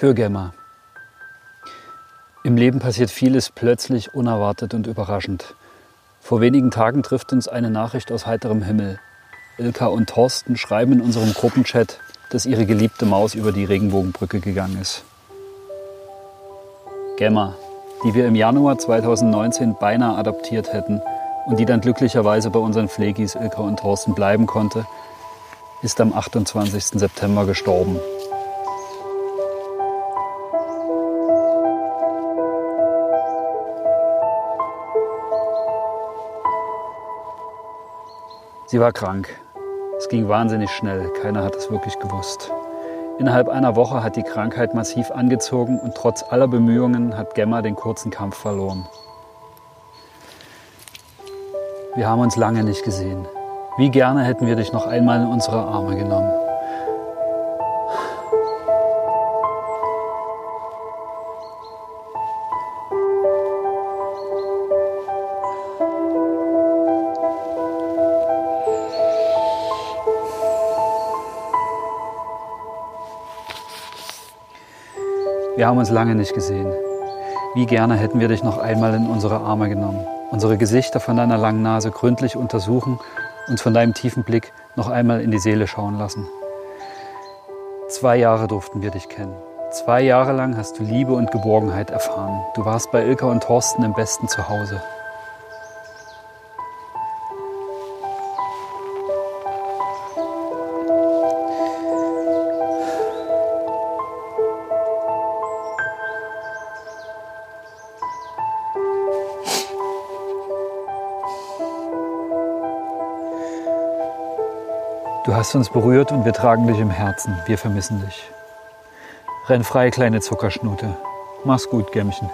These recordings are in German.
Für Gemma. Im Leben passiert vieles plötzlich, unerwartet und überraschend. Vor wenigen Tagen trifft uns eine Nachricht aus heiterem Himmel. Ilka und Thorsten schreiben in unserem Gruppenchat, dass ihre geliebte Maus über die Regenbogenbrücke gegangen ist. Gemma, die wir im Januar 2019 beinahe adoptiert hätten und die dann glücklicherweise bei unseren Pflegis Ilka und Thorsten bleiben konnte, ist am 28. September gestorben. Sie war krank. Es ging wahnsinnig schnell. Keiner hat es wirklich gewusst. Innerhalb einer Woche hat die Krankheit massiv angezogen und trotz aller Bemühungen hat Gemma den kurzen Kampf verloren. Wir haben uns lange nicht gesehen. Wie gerne hätten wir dich noch einmal in unsere Arme genommen. Wir haben uns lange nicht gesehen. Wie gerne hätten wir dich noch einmal in unsere Arme genommen, unsere Gesichter von deiner langen Nase gründlich untersuchen, uns von deinem tiefen Blick noch einmal in die Seele schauen lassen. Zwei Jahre durften wir dich kennen. Zwei Jahre lang hast du Liebe und Geborgenheit erfahren. Du warst bei Ilka und Thorsten im besten Zuhause. Hast uns berührt und wir tragen dich im Herzen. Wir vermissen dich. Renn frei, kleine Zuckerschnute. Mach's gut, Gämmchen.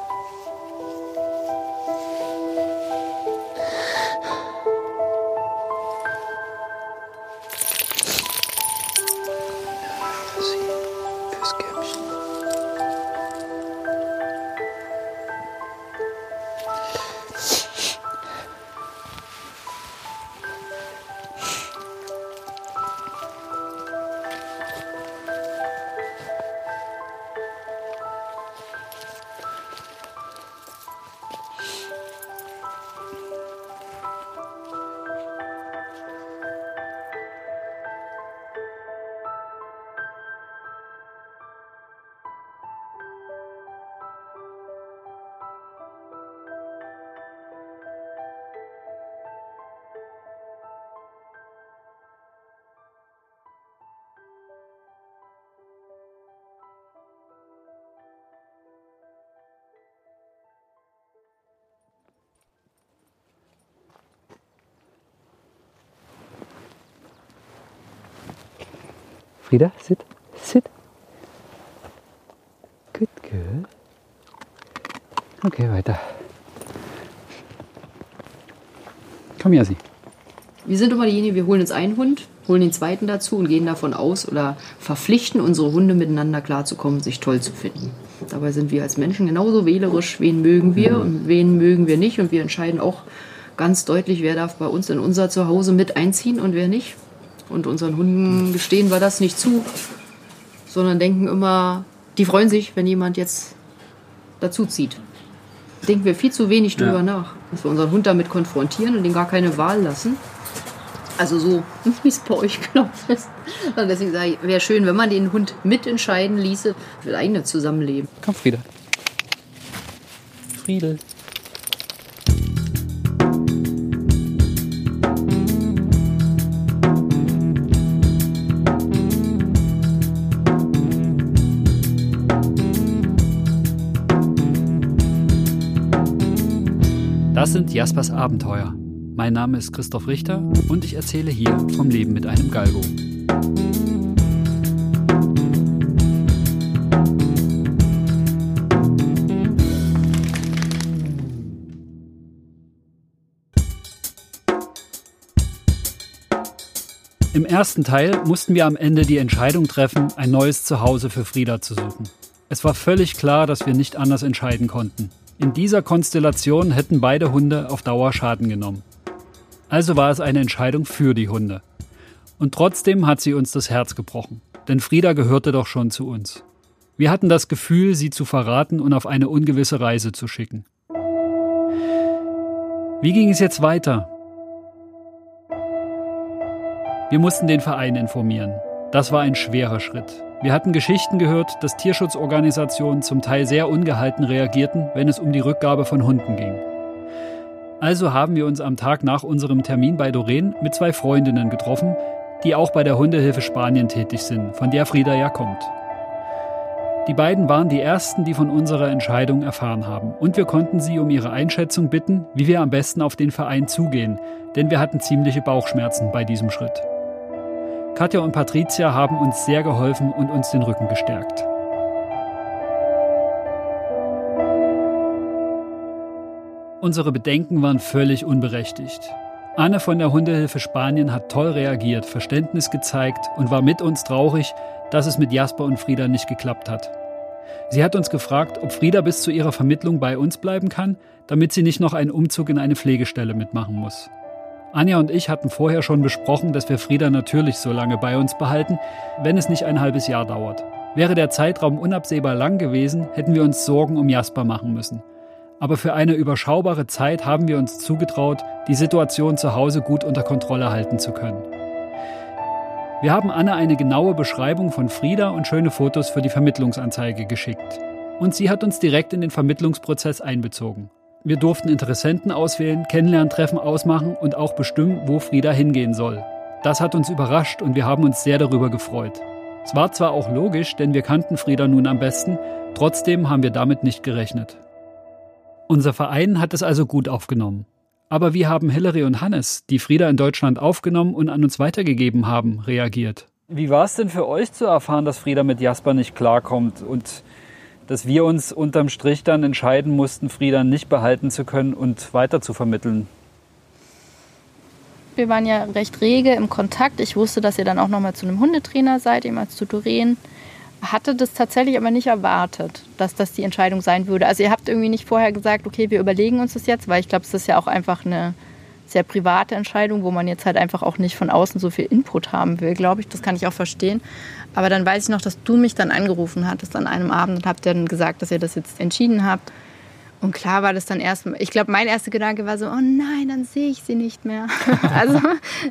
Frieda, sit, sit. Good girl. Okay, weiter. Komm, Jassi. Wir sind immer diejenigen, wir holen uns einen Hund, holen den zweiten dazu und gehen davon aus oder verpflichten unsere Hunde miteinander klarzukommen, sich toll zu finden. Dabei sind wir als Menschen genauso wählerisch, wen mögen wir und wen mögen wir nicht. Und wir entscheiden auch ganz deutlich, wer darf bei uns in unser Zuhause mit einziehen und wer nicht. Und unseren Hunden gestehen wir das nicht zu, sondern denken immer, die freuen sich, wenn jemand jetzt dazu zieht. Denken wir viel zu wenig drüber Ja. nach, dass wir unseren Hund damit konfrontieren und den gar keine Wahl lassen. Also so, wie es bei euch genau ist. Und deswegen sage ich, wäre schön, wenn man den Hund mitentscheiden ließe für das eigene Zusammenleben. Komm, Frieda. Friedel. Sind Jaspers Abenteuer. Mein Name ist Christoph Richter und ich erzähle hier vom Leben mit einem Galgo. Im ersten Teil mussten wir am Ende die Entscheidung treffen, ein neues Zuhause für Frieda zu suchen. Es war völlig klar, dass wir nicht anders entscheiden konnten. In dieser Konstellation hätten beide Hunde auf Dauer Schaden genommen. Also war es eine Entscheidung für die Hunde. Und trotzdem hat sie uns das Herz gebrochen, denn Frieda gehörte doch schon zu uns. Wir hatten das Gefühl, sie zu verraten und auf eine ungewisse Reise zu schicken. Wie ging es jetzt weiter? Wir mussten den Verein informieren. Das war ein schwerer Schritt. Wir hatten Geschichten gehört, dass Tierschutzorganisationen zum Teil sehr ungehalten reagierten, wenn es um die Rückgabe von Hunden ging. Also haben wir uns am Tag nach unserem Termin bei Doreen mit zwei Freundinnen getroffen, die auch bei der Hundehilfe Spanien tätig sind, von der Frieda ja kommt. Die beiden waren die ersten, die von unserer Entscheidung erfahren haben, und wir konnten sie um ihre Einschätzung bitten, wie wir am besten auf den Verein zugehen, denn wir hatten ziemliche Bauchschmerzen bei diesem Schritt. Katja und Patricia haben uns sehr geholfen und uns den Rücken gestärkt. Unsere Bedenken waren völlig unberechtigt. Anne von der Hundehilfe Spanien hat toll reagiert, Verständnis gezeigt und war mit uns traurig, dass es mit Jasper und Frieda nicht geklappt hat. Sie hat uns gefragt, ob Frieda bis zu ihrer Vermittlung bei uns bleiben kann, damit sie nicht noch einen Umzug in eine Pflegestelle mitmachen muss. Anja und ich hatten vorher schon besprochen, dass wir Frieda natürlich so lange bei uns behalten, wenn es nicht ein halbes Jahr dauert. Wäre der Zeitraum unabsehbar lang gewesen, hätten wir uns Sorgen um Jasper machen müssen. Aber für eine überschaubare Zeit haben wir uns zugetraut, die Situation zu Hause gut unter Kontrolle halten zu können. Wir haben Anne eine genaue Beschreibung von Frieda und schöne Fotos für die Vermittlungsanzeige geschickt. Und sie hat uns direkt in den Vermittlungsprozess einbezogen. Wir durften Interessenten auswählen, Kennenlerntreffen ausmachen und auch bestimmen, wo Frieda hingehen soll. Das hat uns überrascht und wir haben uns sehr darüber gefreut. Es war zwar auch logisch, denn wir kannten Frieda nun am besten, trotzdem haben wir damit nicht gerechnet. Unser Verein hat es also gut aufgenommen. Aber wie haben Hillary und Hannes, die Frieda in Deutschland aufgenommen und an uns weitergegeben haben, reagiert? Wie war es denn für euch zu erfahren, dass Frieda mit Jasper nicht klarkommt und dass wir uns unterm Strich dann entscheiden mussten, Frieda nicht behalten zu können und weiter zu vermitteln? Wir waren ja recht rege im Kontakt. Ich wusste, dass ihr dann auch noch mal zu einem Hundetrainer seid, jemals zu Doreen hatte das tatsächlich aber nicht erwartet, dass das die Entscheidung sein würde. Also ihr habt irgendwie nicht vorher gesagt, okay, wir überlegen uns das jetzt, weil ich glaube, es ist ja auch einfach eine sehr private Entscheidung, wo man jetzt halt einfach auch nicht von außen so viel Input haben will, glaube ich. Das kann ich auch verstehen. Aber dann weiß ich noch, dass du mich dann angerufen hattest an einem Abend und habt dann gesagt, dass ihr das jetzt entschieden habt. Und klar war das dann erstmal, ich glaube, mein erster Gedanke war so, oh nein, dann sehe ich sie nicht mehr. also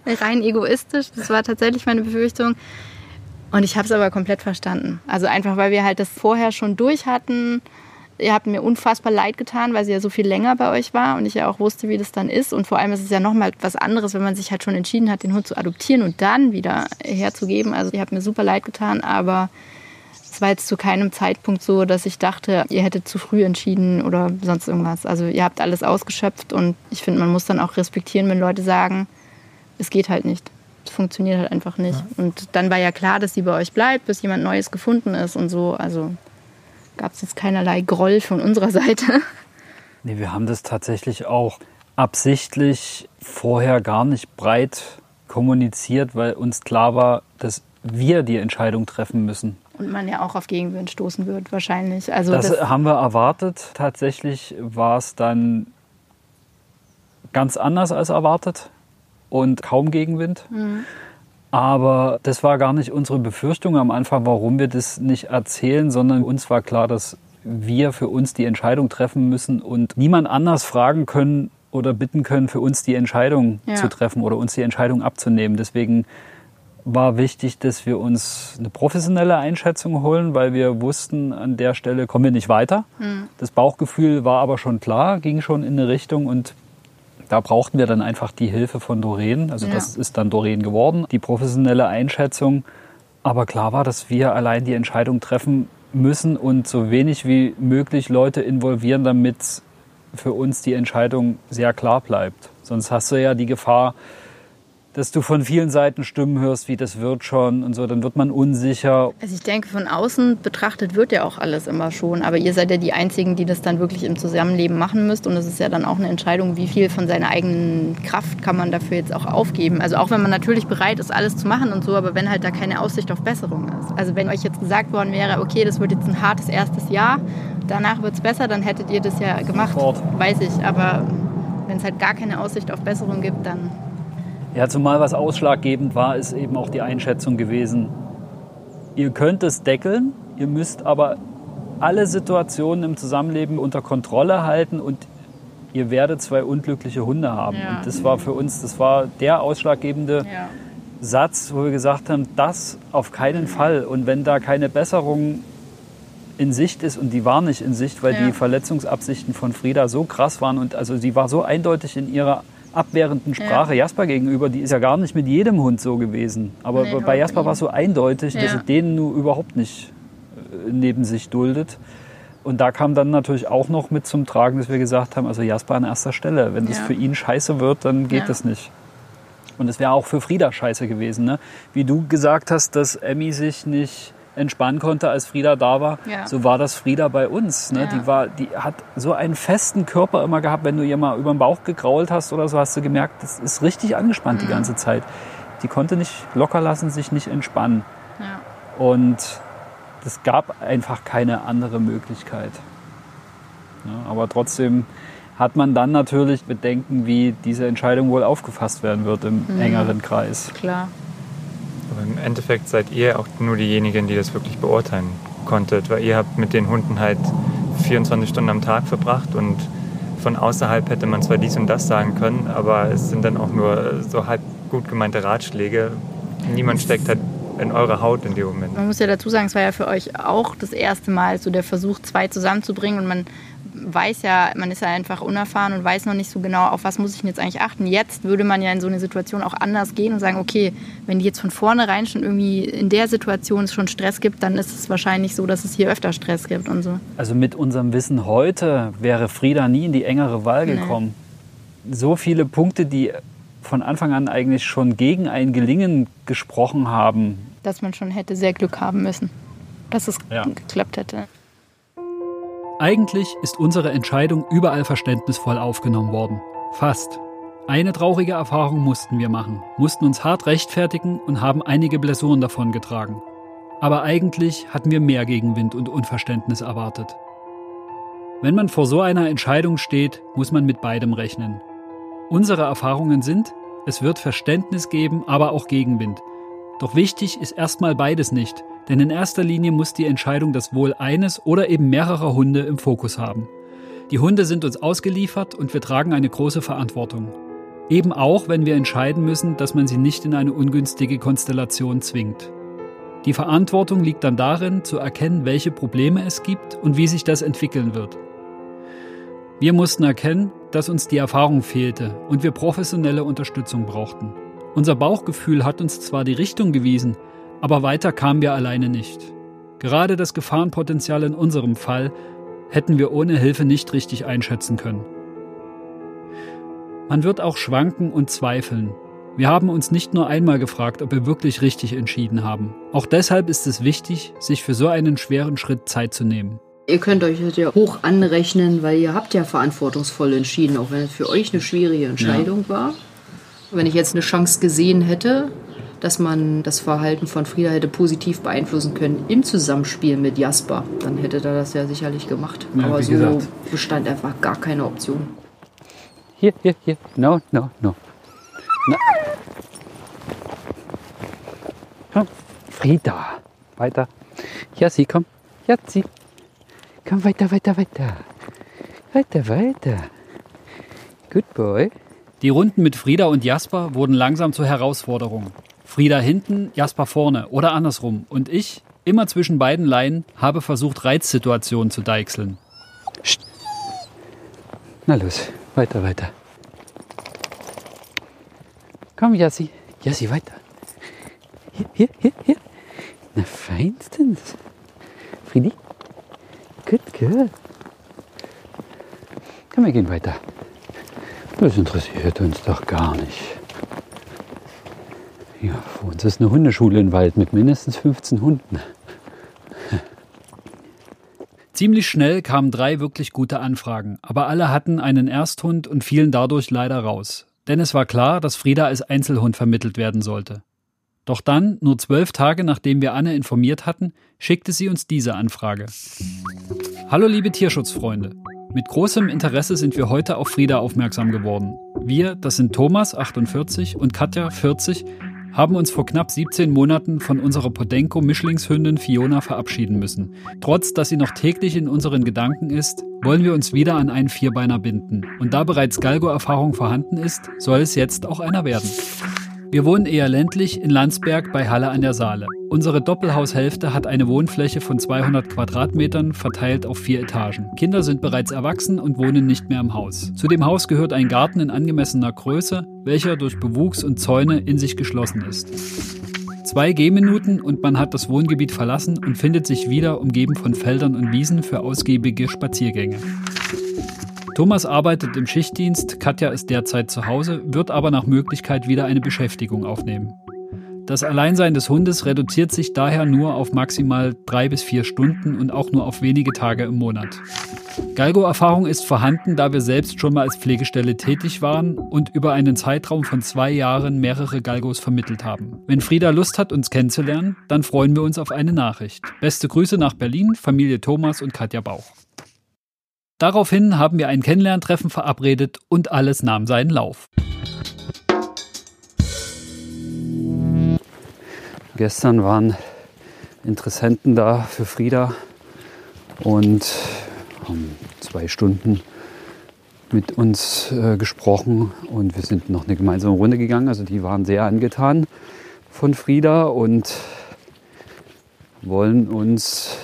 rein egoistisch, das war tatsächlich meine Befürchtung. Und ich habe es aber komplett verstanden. Also einfach, weil wir halt das vorher schon durch hatten. Ihr habt mir unfassbar leid getan, weil sie ja so viel länger bei euch war und ich ja auch wusste, wie das dann ist. Und vor allem ist es ja nochmal was anderes, wenn man sich halt schon entschieden hat, den Hund zu adoptieren und dann wieder herzugeben. Also ihr habt mir super leid getan, aber es war jetzt zu keinem Zeitpunkt so, dass ich dachte, ihr hättet zu früh entschieden oder sonst irgendwas. Also ihr habt alles ausgeschöpft und ich finde, man muss dann auch respektieren, wenn Leute sagen, es geht halt nicht funktioniert halt einfach nicht. Ja. Und dann war ja klar, dass sie bei euch bleibt, bis jemand Neues gefunden ist und so. Also gab es jetzt keinerlei Groll von unserer Seite. Nee, wir haben das tatsächlich auch absichtlich vorher gar nicht breit kommuniziert, weil uns klar war, dass wir die Entscheidung treffen müssen. Und man ja auch auf Gegenwind stoßen wird, wahrscheinlich. Also das, das haben wir erwartet. Tatsächlich war es dann ganz anders als erwartet und kaum Gegenwind. Mhm. Aber das war gar nicht unsere Befürchtung am Anfang, warum wir das nicht erzählen, sondern uns war klar, dass wir für uns die Entscheidung treffen müssen und niemand anders fragen können oder bitten können, für uns die Entscheidung ja. zu treffen oder uns die Entscheidung abzunehmen. Deswegen war wichtig, dass wir uns eine professionelle Einschätzung holen, weil wir wussten, an der Stelle kommen wir nicht weiter. Mhm. Das Bauchgefühl war aber schon klar, ging schon in eine Richtung und da brauchten wir dann einfach die Hilfe von Doreen. Also ja. das ist dann Doreen geworden, die professionelle Einschätzung. Aber klar war, dass wir allein die Entscheidung treffen müssen und so wenig wie möglich Leute involvieren, damit für uns die Entscheidung sehr klar bleibt. Sonst hast du ja die Gefahr, dass du von vielen Seiten Stimmen hörst, wie das wird schon und so, dann wird man unsicher. Also ich denke, von außen betrachtet wird ja auch alles immer schon, aber ihr seid ja die Einzigen, die das dann wirklich im Zusammenleben machen müsst und es ist ja dann auch eine Entscheidung, wie viel von seiner eigenen Kraft kann man dafür jetzt auch aufgeben. Also auch wenn man natürlich bereit ist, alles zu machen und so, aber wenn halt da keine Aussicht auf Besserung ist. Also wenn euch jetzt gesagt worden wäre, okay, das wird jetzt ein hartes erstes Jahr, danach wird es besser, dann hättet ihr das ja gemacht, Sofort. weiß ich, aber wenn es halt gar keine Aussicht auf Besserung gibt, dann ja, zumal was ausschlaggebend war, ist eben auch die Einschätzung gewesen, ihr könnt es deckeln, ihr müsst aber alle Situationen im Zusammenleben unter Kontrolle halten und ihr werdet zwei unglückliche Hunde haben. Ja. Und das war für uns, das war der ausschlaggebende Ja. Satz, wo wir gesagt haben, das auf keinen Fall. Und wenn da keine Besserung in Sicht ist, und die war nicht in Sicht, weil Ja. die Verletzungsabsichten von Frieda so krass waren und also sie war so eindeutig in ihrer abwehrenden Sprache Jasper gegenüber, die ist ja gar nicht mit jedem Hund so gewesen. Aber Nee, bei Jasper war es so eindeutig, dass Ja. sie den nur überhaupt nicht äh, neben sich duldet. Und da kam dann natürlich auch noch mit zum Tragen, dass wir gesagt haben, also Jasper an erster Stelle. Wenn das Ja. für ihn scheiße wird, dann geht Ja. das nicht. Und es wäre auch für Frieda scheiße gewesen. Ne? Wie du gesagt hast, dass Emmy sich nicht entspannen konnte, als Frieda da war. Ja. So war das Frieda bei uns. Ne? Ja. Die, war, die hat so einen festen Körper immer gehabt. Wenn du ihr mal über den Bauch gekrault hast oder so, hast du gemerkt, das ist richtig angespannt Mhm. die ganze Zeit. Die konnte nicht locker lassen, sich nicht entspannen. Ja. Und es gab einfach keine andere Möglichkeit. Ja, aber trotzdem hat man dann natürlich Bedenken, wie diese Entscheidung wohl aufgefasst werden wird im Mhm. engeren Kreis. Klar. Endeffekt seid ihr auch nur diejenigen, die das wirklich beurteilen konntet, weil ihr habt mit den Hunden halt 24 Stunden am Tag verbracht und von außerhalb hätte man zwar dies und das sagen können, aber es sind dann auch nur so halb gut gemeinte Ratschläge. Niemand steckt halt in eurer Haut in dem Moment. Man muss ja dazu sagen, es war ja für euch auch das erste Mal so der Versuch, zwei zusammenzubringen und man weiß ja, man ist ja einfach unerfahren und weiß noch nicht so genau, auf was muss ich denn jetzt eigentlich achten. Jetzt würde man ja in so eine Situation auch anders gehen und sagen, okay, wenn die jetzt von vornherein schon irgendwie in der Situation es schon Stress gibt, dann ist es wahrscheinlich so, dass es hier öfter Stress gibt und so. Also mit unserem Wissen heute wäre Frieda nie in die engere Wahl Nee. gekommen. So viele Punkte, die von Anfang an eigentlich schon gegen ein Gelingen gesprochen haben. Dass man schon hätte sehr Glück haben müssen, dass es Ja. geklappt hätte. Eigentlich ist unsere Entscheidung überall verständnisvoll aufgenommen worden. Fast. Eine traurige Erfahrung mussten wir machen, mussten uns hart rechtfertigen und haben einige Blessuren davongetragen. Aber eigentlich hatten wir mehr Gegenwind und Unverständnis erwartet. Wenn man vor so einer Entscheidung steht, muss man mit beidem rechnen. Unsere Erfahrungen sind, es wird Verständnis geben, aber auch Gegenwind. Doch wichtig ist erstmal beides nicht, denn in erster Linie muss die Entscheidung das Wohl eines oder eben mehrerer Hunde im Fokus haben. Die Hunde sind uns ausgeliefert und wir tragen eine große Verantwortung. Eben auch, wenn wir entscheiden müssen, dass man sie nicht in eine ungünstige Konstellation zwingt. Die Verantwortung liegt dann darin, zu erkennen, welche Probleme es gibt und wie sich das entwickeln wird. Wir mussten erkennen, dass uns die Erfahrung fehlte und wir professionelle Unterstützung brauchten. Unser Bauchgefühl hat uns zwar die Richtung gewiesen, aber weiter kamen wir alleine nicht. Gerade das Gefahrenpotenzial in unserem Fall hätten wir ohne Hilfe nicht richtig einschätzen können. Man wird auch schwanken und zweifeln. Wir haben uns nicht nur einmal gefragt, ob wir wirklich richtig entschieden haben. Auch deshalb ist es wichtig, sich für so einen schweren Schritt Zeit zu nehmen. Ihr könnt euch das ja hoch anrechnen, weil ihr habt ja verantwortungsvoll entschieden, auch wenn es für euch eine schwierige Entscheidung war. Wenn ich jetzt eine Chance gesehen hätte, dass man das Verhalten von Frieda hätte positiv beeinflussen können im Zusammenspiel mit Jasper, dann hätte er das ja sicherlich gemacht. Ja, Aber so gesagt. bestand einfach gar keine Option. Hier, hier, hier. No, no, no. Komm, Frieda. Weiter. Jassi, komm. Jassi. Komm weiter, weiter, weiter. Weiter, weiter. Good boy. Die Runden mit Frieda und Jasper wurden langsam zur Herausforderung. Frieda hinten, Jasper vorne oder andersrum. Und ich, immer zwischen beiden Leinen, habe versucht, Reizsituationen zu deichseln. Na los, weiter, weiter. Komm, Jassi. Jassi, weiter. Hier, hier, hier, hier. Na, feinstens. Friedi. Gut, gut. Komm, wir gehen weiter. Das interessiert uns doch gar nicht. Ja, für uns ist eine Hundeschule im Wald mit mindestens 15 Hunden. Ziemlich schnell kamen drei wirklich gute Anfragen, aber alle hatten einen Ersthund und fielen dadurch leider raus. Denn es war klar, dass Frieda als Einzelhund vermittelt werden sollte. Doch dann, nur zwölf Tage nachdem wir Anne informiert hatten, schickte sie uns diese Anfrage. Hallo liebe Tierschutzfreunde. Mit großem Interesse sind wir heute auf Frieda aufmerksam geworden. Wir, das sind Thomas, 48, und Katja, 40, haben uns vor knapp 17 Monaten von unserer Podenco-Mischlingshündin Fiona verabschieden müssen. Trotz, dass sie noch täglich in unseren Gedanken ist, wollen wir uns wieder an einen Vierbeiner binden. Und da bereits Galgo-Erfahrung vorhanden ist, soll es jetzt auch einer werden. Wir wohnen eher ländlich in Landsberg bei Halle an der Saale. Unsere Doppelhaushälfte hat eine Wohnfläche von 200 Quadratmetern verteilt auf vier Etagen. Kinder sind bereits erwachsen und wohnen nicht mehr im Haus. Zu dem Haus gehört ein Garten in angemessener Größe, welcher durch Bewuchs und Zäune in sich geschlossen ist. Zwei Gehminuten und man hat das Wohngebiet verlassen und findet sich wieder umgeben von Feldern und Wiesen für ausgiebige Spaziergänge. Thomas arbeitet im Schichtdienst, Katja ist derzeit zu Hause, wird aber nach Möglichkeit wieder eine Beschäftigung aufnehmen. Das Alleinsein des Hundes reduziert sich daher nur auf maximal drei bis vier Stunden und auch nur auf wenige Tage im Monat. Galgo-Erfahrung ist vorhanden, da wir selbst schon mal als Pflegestelle tätig waren und über einen Zeitraum von zwei Jahren mehrere Galgos vermittelt haben. Wenn Frieda Lust hat, uns kennenzulernen, dann freuen wir uns auf eine Nachricht. Beste Grüße nach Berlin, Familie Thomas und Katja Bauch. Daraufhin haben wir ein Kennenlerntreffen verabredet und alles nahm seinen Lauf. Gestern waren Interessenten da für Frieda und haben zwei Stunden mit uns äh, gesprochen und wir sind noch eine gemeinsame Runde gegangen. Also die waren sehr angetan von Frieda und wollen uns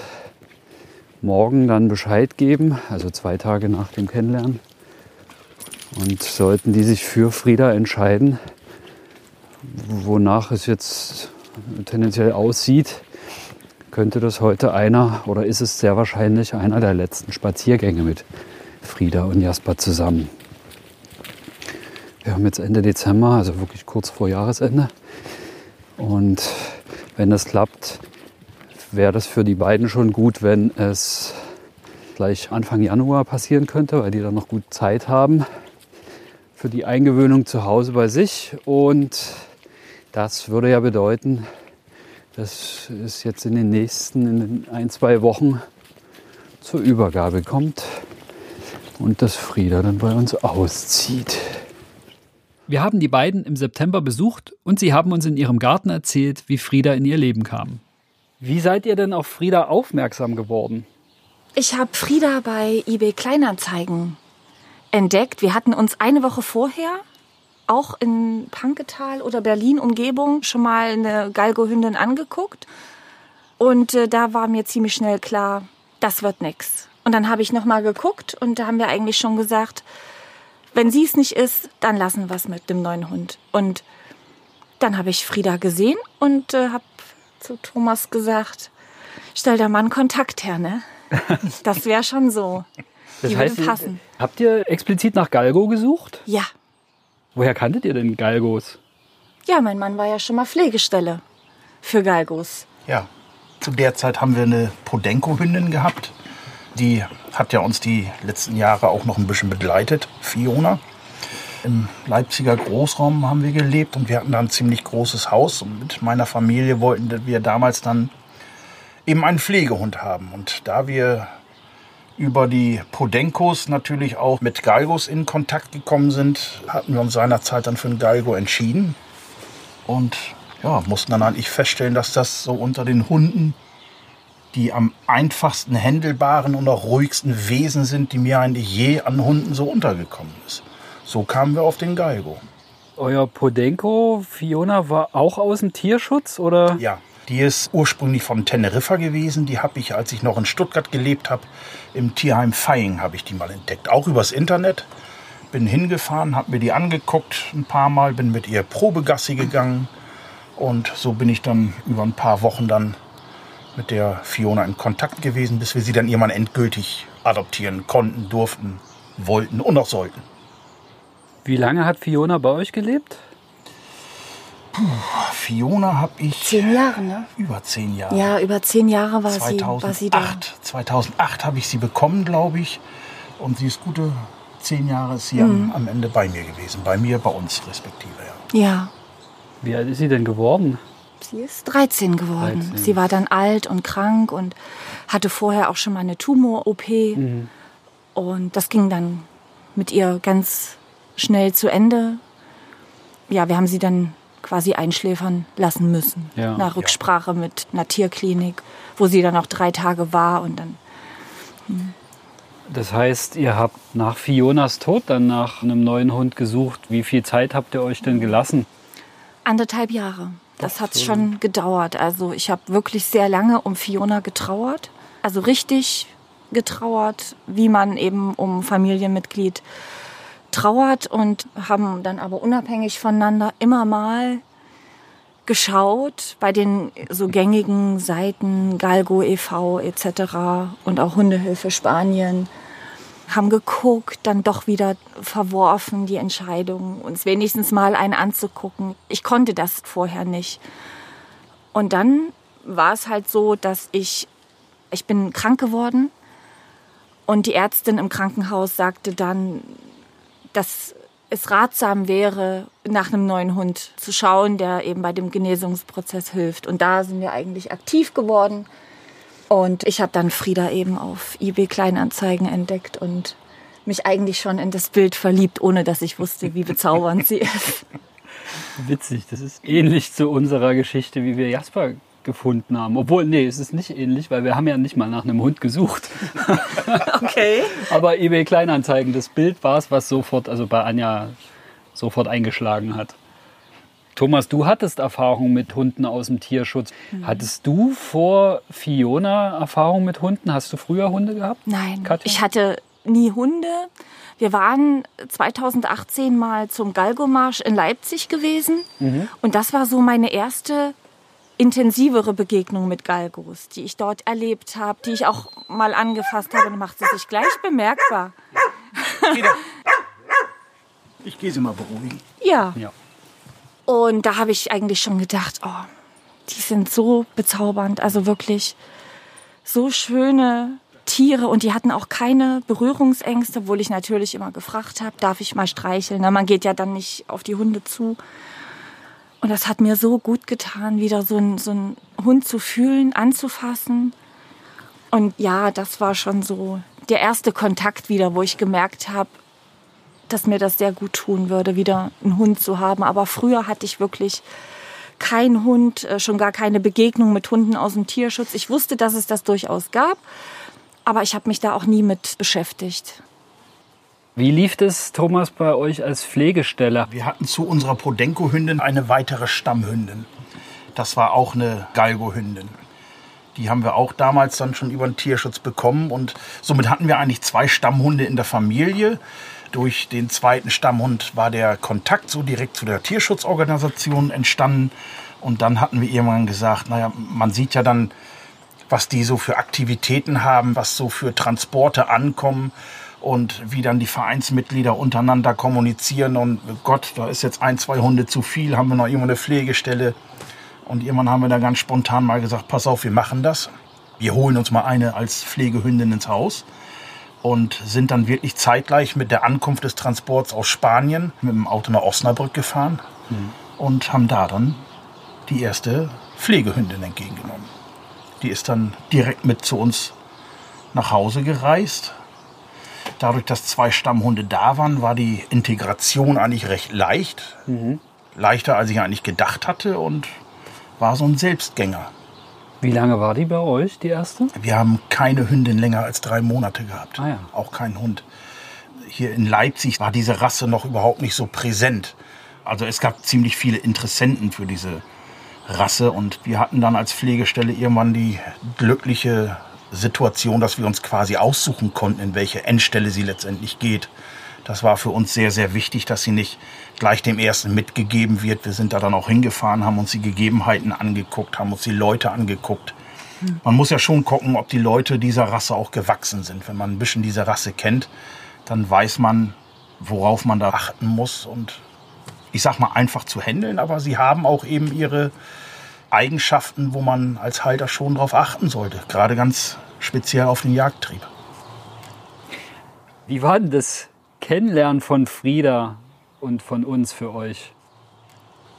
morgen dann Bescheid geben, also zwei Tage nach dem Kennenlernen. Und sollten die sich für Frieda entscheiden, wonach es jetzt tendenziell aussieht, könnte das heute einer oder ist es sehr wahrscheinlich einer der letzten Spaziergänge mit Frieda und Jasper zusammen. Wir haben jetzt Ende Dezember, also wirklich kurz vor Jahresende. Und wenn das klappt, wäre das für die beiden schon gut, wenn es gleich Anfang Januar passieren könnte, weil die dann noch gut Zeit haben für die Eingewöhnung zu Hause bei sich. Und das würde ja bedeuten, dass es jetzt in den nächsten in den ein, zwei Wochen zur Übergabe kommt und dass Frieda dann bei uns auszieht. Wir haben die beiden im September besucht und sie haben uns in ihrem Garten erzählt, wie Frieda in ihr Leben kam. Wie seid ihr denn auf Frieda aufmerksam geworden? Ich habe Frieda bei eBay Kleinanzeigen entdeckt. Wir hatten uns eine Woche vorher auch in Panketal oder Berlin Umgebung schon mal eine Galgo-Hündin angeguckt. Und äh, da war mir ziemlich schnell klar, das wird nix. Und dann habe ich noch mal geguckt und da haben wir eigentlich schon gesagt, wenn sie es nicht ist, dann lassen wir es mit dem neuen Hund. Und dann habe ich Frieda gesehen und äh, habe zu Thomas gesagt, stell da mal einen Kontakt her, ne? Das wäre schon so. Das Die heißt, passen. habt ihr explizit nach Galgo gesucht? Ja. Woher kanntet ihr denn Galgos? Ja, mein Mann war ja schon mal Pflegestelle für Galgos. Ja, zu der Zeit haben wir eine Podenco-Hündin gehabt. Die hat ja uns die letzten Jahre auch noch ein bisschen begleitet, Fiona. Im Leipziger Großraum haben wir gelebt und wir hatten da ein ziemlich großes Haus. Und mit meiner Familie wollten wir damals dann eben einen Pflegehund haben. Und da wir über die Podenkos natürlich auch mit Galgos in Kontakt gekommen sind, hatten wir uns seinerzeit dann für einen Galgo entschieden. Und ja, mussten dann eigentlich feststellen, dass das so unter den Hunden die am einfachsten händelbaren und auch ruhigsten Wesen sind, die mir eigentlich je an Hunden so untergekommen ist. So kamen wir auf den Galgo. Euer Podenko, Fiona, war auch aus dem Tierschutz oder? Ja, die ist ursprünglich von Teneriffa gewesen. Die habe ich, als ich noch in Stuttgart gelebt habe, im Tierheim Feying habe ich die mal entdeckt. Auch übers Internet. Bin hingefahren, habe mir die angeguckt ein paar Mal, bin mit ihr Probegassi gegangen. Und so bin ich dann über ein paar Wochen dann mit der Fiona in Kontakt gewesen, bis wir sie dann irgendwann endgültig adoptieren konnten, durften, wollten und auch sollten. Wie lange hat Fiona bei euch gelebt? Puh, Fiona habe ich. Zehn Jahre, ne? Über zehn Jahre. Ja, über zehn Jahre war, 2008, sie, war sie da. 2008 habe ich sie bekommen, glaube ich. Und sie ist gute zehn Jahre ist sie mhm. am, am, Ende bei mir gewesen. Bei mir, bei uns respektive, ja. Ja. Wie alt ist sie denn geworden? Sie ist 13 geworden. 13. Sie war dann alt und krank und hatte vorher auch schon mal eine Tumor-OP. Mhm. Und das ging dann mit ihr ganz schnell zu Ende. Ja, wir haben sie dann quasi einschläfern lassen müssen. Ja. Nach Rücksprache mit einer Tierklinik, wo sie dann auch drei Tage war und dann Das heißt, ihr habt nach Fionas Tod dann nach einem neuen Hund gesucht. Wie viel Zeit habt ihr euch denn gelassen? anderthalb Jahre. Das hat schon gedauert. Also ich habe wirklich sehr lange um Fiona getrauert. Also richtig getrauert, wie man eben um Familienmitglied trauert und haben dann aber unabhängig voneinander immer mal geschaut bei den so gängigen Seiten Galgo e.V. etc. und auch Hundehilfe Spanien haben geguckt, dann doch wieder verworfen die Entscheidung, uns wenigstens mal einen anzugucken. Ich konnte das vorher nicht. Und dann war es halt so, dass ich, ich bin krank geworden und die Ärztin im Krankenhaus sagte dann, dass es ratsam wäre, nach einem neuen Hund zu schauen, der eben bei dem Genesungsprozess hilft. Und da sind wir eigentlich aktiv geworden. Und ich habe dann Frieda eben auf eBay Kleinanzeigen entdeckt und mich eigentlich schon in das Bild verliebt, ohne dass ich wusste, wie bezaubernd sie ist. Witzig, das ist ähnlich zu unserer Geschichte, wie wir Jasper gefunden haben. Obwohl, nee, es ist nicht ähnlich, weil wir haben ja nicht mal nach einem Hund gesucht. Okay. Aber eBay Kleinanzeigen, das Bild war es, was sofort, also bei Anja sofort eingeschlagen hat. Thomas, du hattest Erfahrung mit Hunden aus dem Tierschutz. Hattest du vor Fiona Erfahrung mit Hunden? Hast du früher Hunde gehabt? Nein, Katja? ich hatte nie Hunde. Wir waren 2018 mal zum Galgomarsch in Leipzig gewesen. Und das war so meine erste intensivere Begegnung mit Galgos, die ich dort erlebt habe, die ich auch mal angefasst habe. Macht sie sich gleich bemerkbar. Ich gehe sie mal beruhigen. Ja. Ja. Und da habe ich eigentlich schon gedacht, oh, die sind so bezaubernd, also wirklich so schöne Tiere und die hatten auch keine Berührungsängste, obwohl ich natürlich immer gefragt habe, darf ich mal streicheln? Na, man geht ja dann nicht auf die Hunde zu. Und das hat mir so gut getan, wieder so einen, so einen Hund zu fühlen, anzufassen. Und ja, das war schon so der erste Kontakt wieder, wo ich gemerkt habe, dass mir das sehr gut tun würde, wieder einen Hund zu haben. Aber früher hatte ich wirklich keinen Hund, äh, schon gar keine Begegnung mit Hunden aus dem Tierschutz. Ich wusste, dass es das durchaus gab, aber ich habe mich da auch nie mit beschäftigt. Wie lief es, Thomas, bei euch als Pflegestelle? Wir hatten zu unserer Podenco-Hündin eine weitere Stammhündin. Das war auch eine Galgo-Hündin. Die haben wir auch damals dann schon über den Tierschutz bekommen und somit hatten wir eigentlich zwei Stammhunde in der Familie. Durch den zweiten Stammhund war der Kontakt so direkt zu der Tierschutzorganisation entstanden und dann hatten wir irgendwann gesagt, naja, man sieht ja dann, was die so für Aktivitäten haben, was so für Transporte ankommen und wie dann die Vereinsmitglieder untereinander kommunizieren und Gott, da ist jetzt ein, zwei Hunde zu viel, haben wir noch irgendwo eine Pflegestelle und irgendwann haben wir da ganz spontan mal gesagt, pass auf, wir machen das. Wir holen uns mal eine als Pflegehündin ins Haus und sind dann wirklich zeitgleich mit der Ankunft des Transports aus Spanien mit dem Auto nach Osnabrück gefahren und haben da dann die erste Pflegehündin entgegengenommen. Die ist dann direkt mit zu uns nach Hause gereist. Dadurch, dass zwei Stammhunde da waren, war die Integration eigentlich recht leicht. Leichter, als ich eigentlich gedacht hatte und war so ein Selbstgänger. Wie lange war die bei euch, die erste? Wir haben keine Hündin länger als drei Monate gehabt. Ah ja. Auch kein Hund. Hier in Leipzig war diese Rasse noch überhaupt nicht so präsent. Also es gab ziemlich viele Interessenten für diese Rasse und wir hatten dann als Pflegestelle irgendwann die glückliche Situation, dass wir uns quasi aussuchen konnten, in welche Endstelle sie letztendlich geht. Das war für uns sehr, sehr wichtig, dass sie nicht gleich dem ersten mitgegeben wird. Wir sind da dann auch hingefahren, haben uns die Gegebenheiten angeguckt, haben uns die Leute angeguckt. Man muss ja schon gucken, ob die Leute dieser Rasse auch gewachsen sind. Wenn man ein bisschen diese Rasse kennt, dann weiß man, worauf man da achten muss und ich sag mal einfach zu handeln, aber sie haben auch eben ihre Eigenschaften, wo man als Halter schon drauf achten sollte. Gerade ganz speziell auf den Jagdtrieb. Wie war denn das Kennenlernen von Frieda und von uns für euch?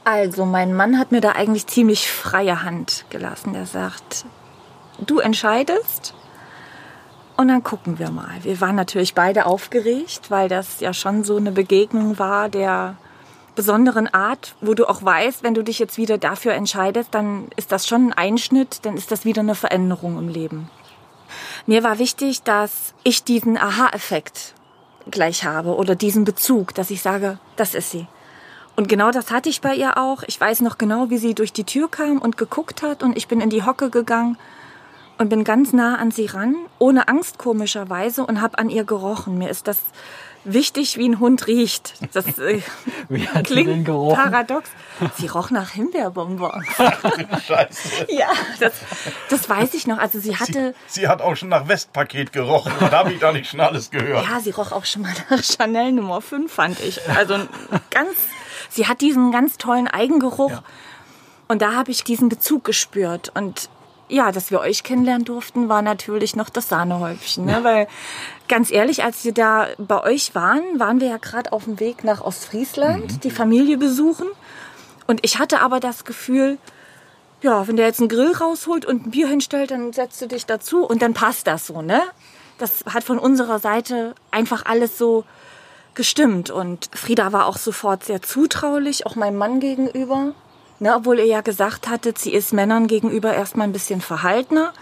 Also, mein Mann hat mir da eigentlich ziemlich freie Hand gelassen. Er sagt, du entscheidest und dann gucken wir mal. Wir waren natürlich beide aufgeregt, weil das ja schon so eine Begegnung war, der besonderen Art, wo du auch weißt, wenn du dich jetzt wieder dafür entscheidest, dann ist das schon ein Einschnitt, dann ist das wieder eine Veränderung im Leben. Mir war wichtig, dass ich diesen Aha-Effekt gleich habe oder diesen Bezug, dass ich sage, das ist sie. Und genau das hatte ich bei ihr auch. Ich weiß noch genau, wie sie durch die Tür kam und geguckt hat und ich bin in die Hocke gegangen und bin ganz nah an sie ran, ohne Angst komischerweise und habe an ihr gerochen. Mir ist das wichtig, wie ein Hund riecht. Das äh, klingt paradox. Sie roch nach Himbeerbonbons. Scheiße. ja, das, das weiß ich noch. Also sie hatte, Sie, sie hat auch schon nach Westpaket gerochen. Da habe ich da nicht schon alles gehört. ja, sie roch auch schon mal nach Chanel Nummer 5, fand ich. Also ganz, sie hat diesen ganz tollen Eigengeruch. Und da habe ich diesen Bezug gespürt. Und ja, dass wir euch kennenlernen durften, war natürlich noch das Sahnehäubchen. Ne? Weil ganz ehrlich, als wir da bei euch waren, waren wir ja gerade auf dem Weg nach Ostfriesland, die Familie besuchen. Und ich hatte aber das Gefühl, ja, wenn der jetzt einen Grill rausholt und ein Bier hinstellt, dann setzt du dich dazu und dann passt das so, ne? Das hat von unserer Seite einfach alles so gestimmt. Und Frieda war auch sofort sehr zutraulich, auch meinem Mann gegenüber. Ne, obwohl ihr ja gesagt hattet, sie ist Männern gegenüber erstmal ein bisschen verhaltener,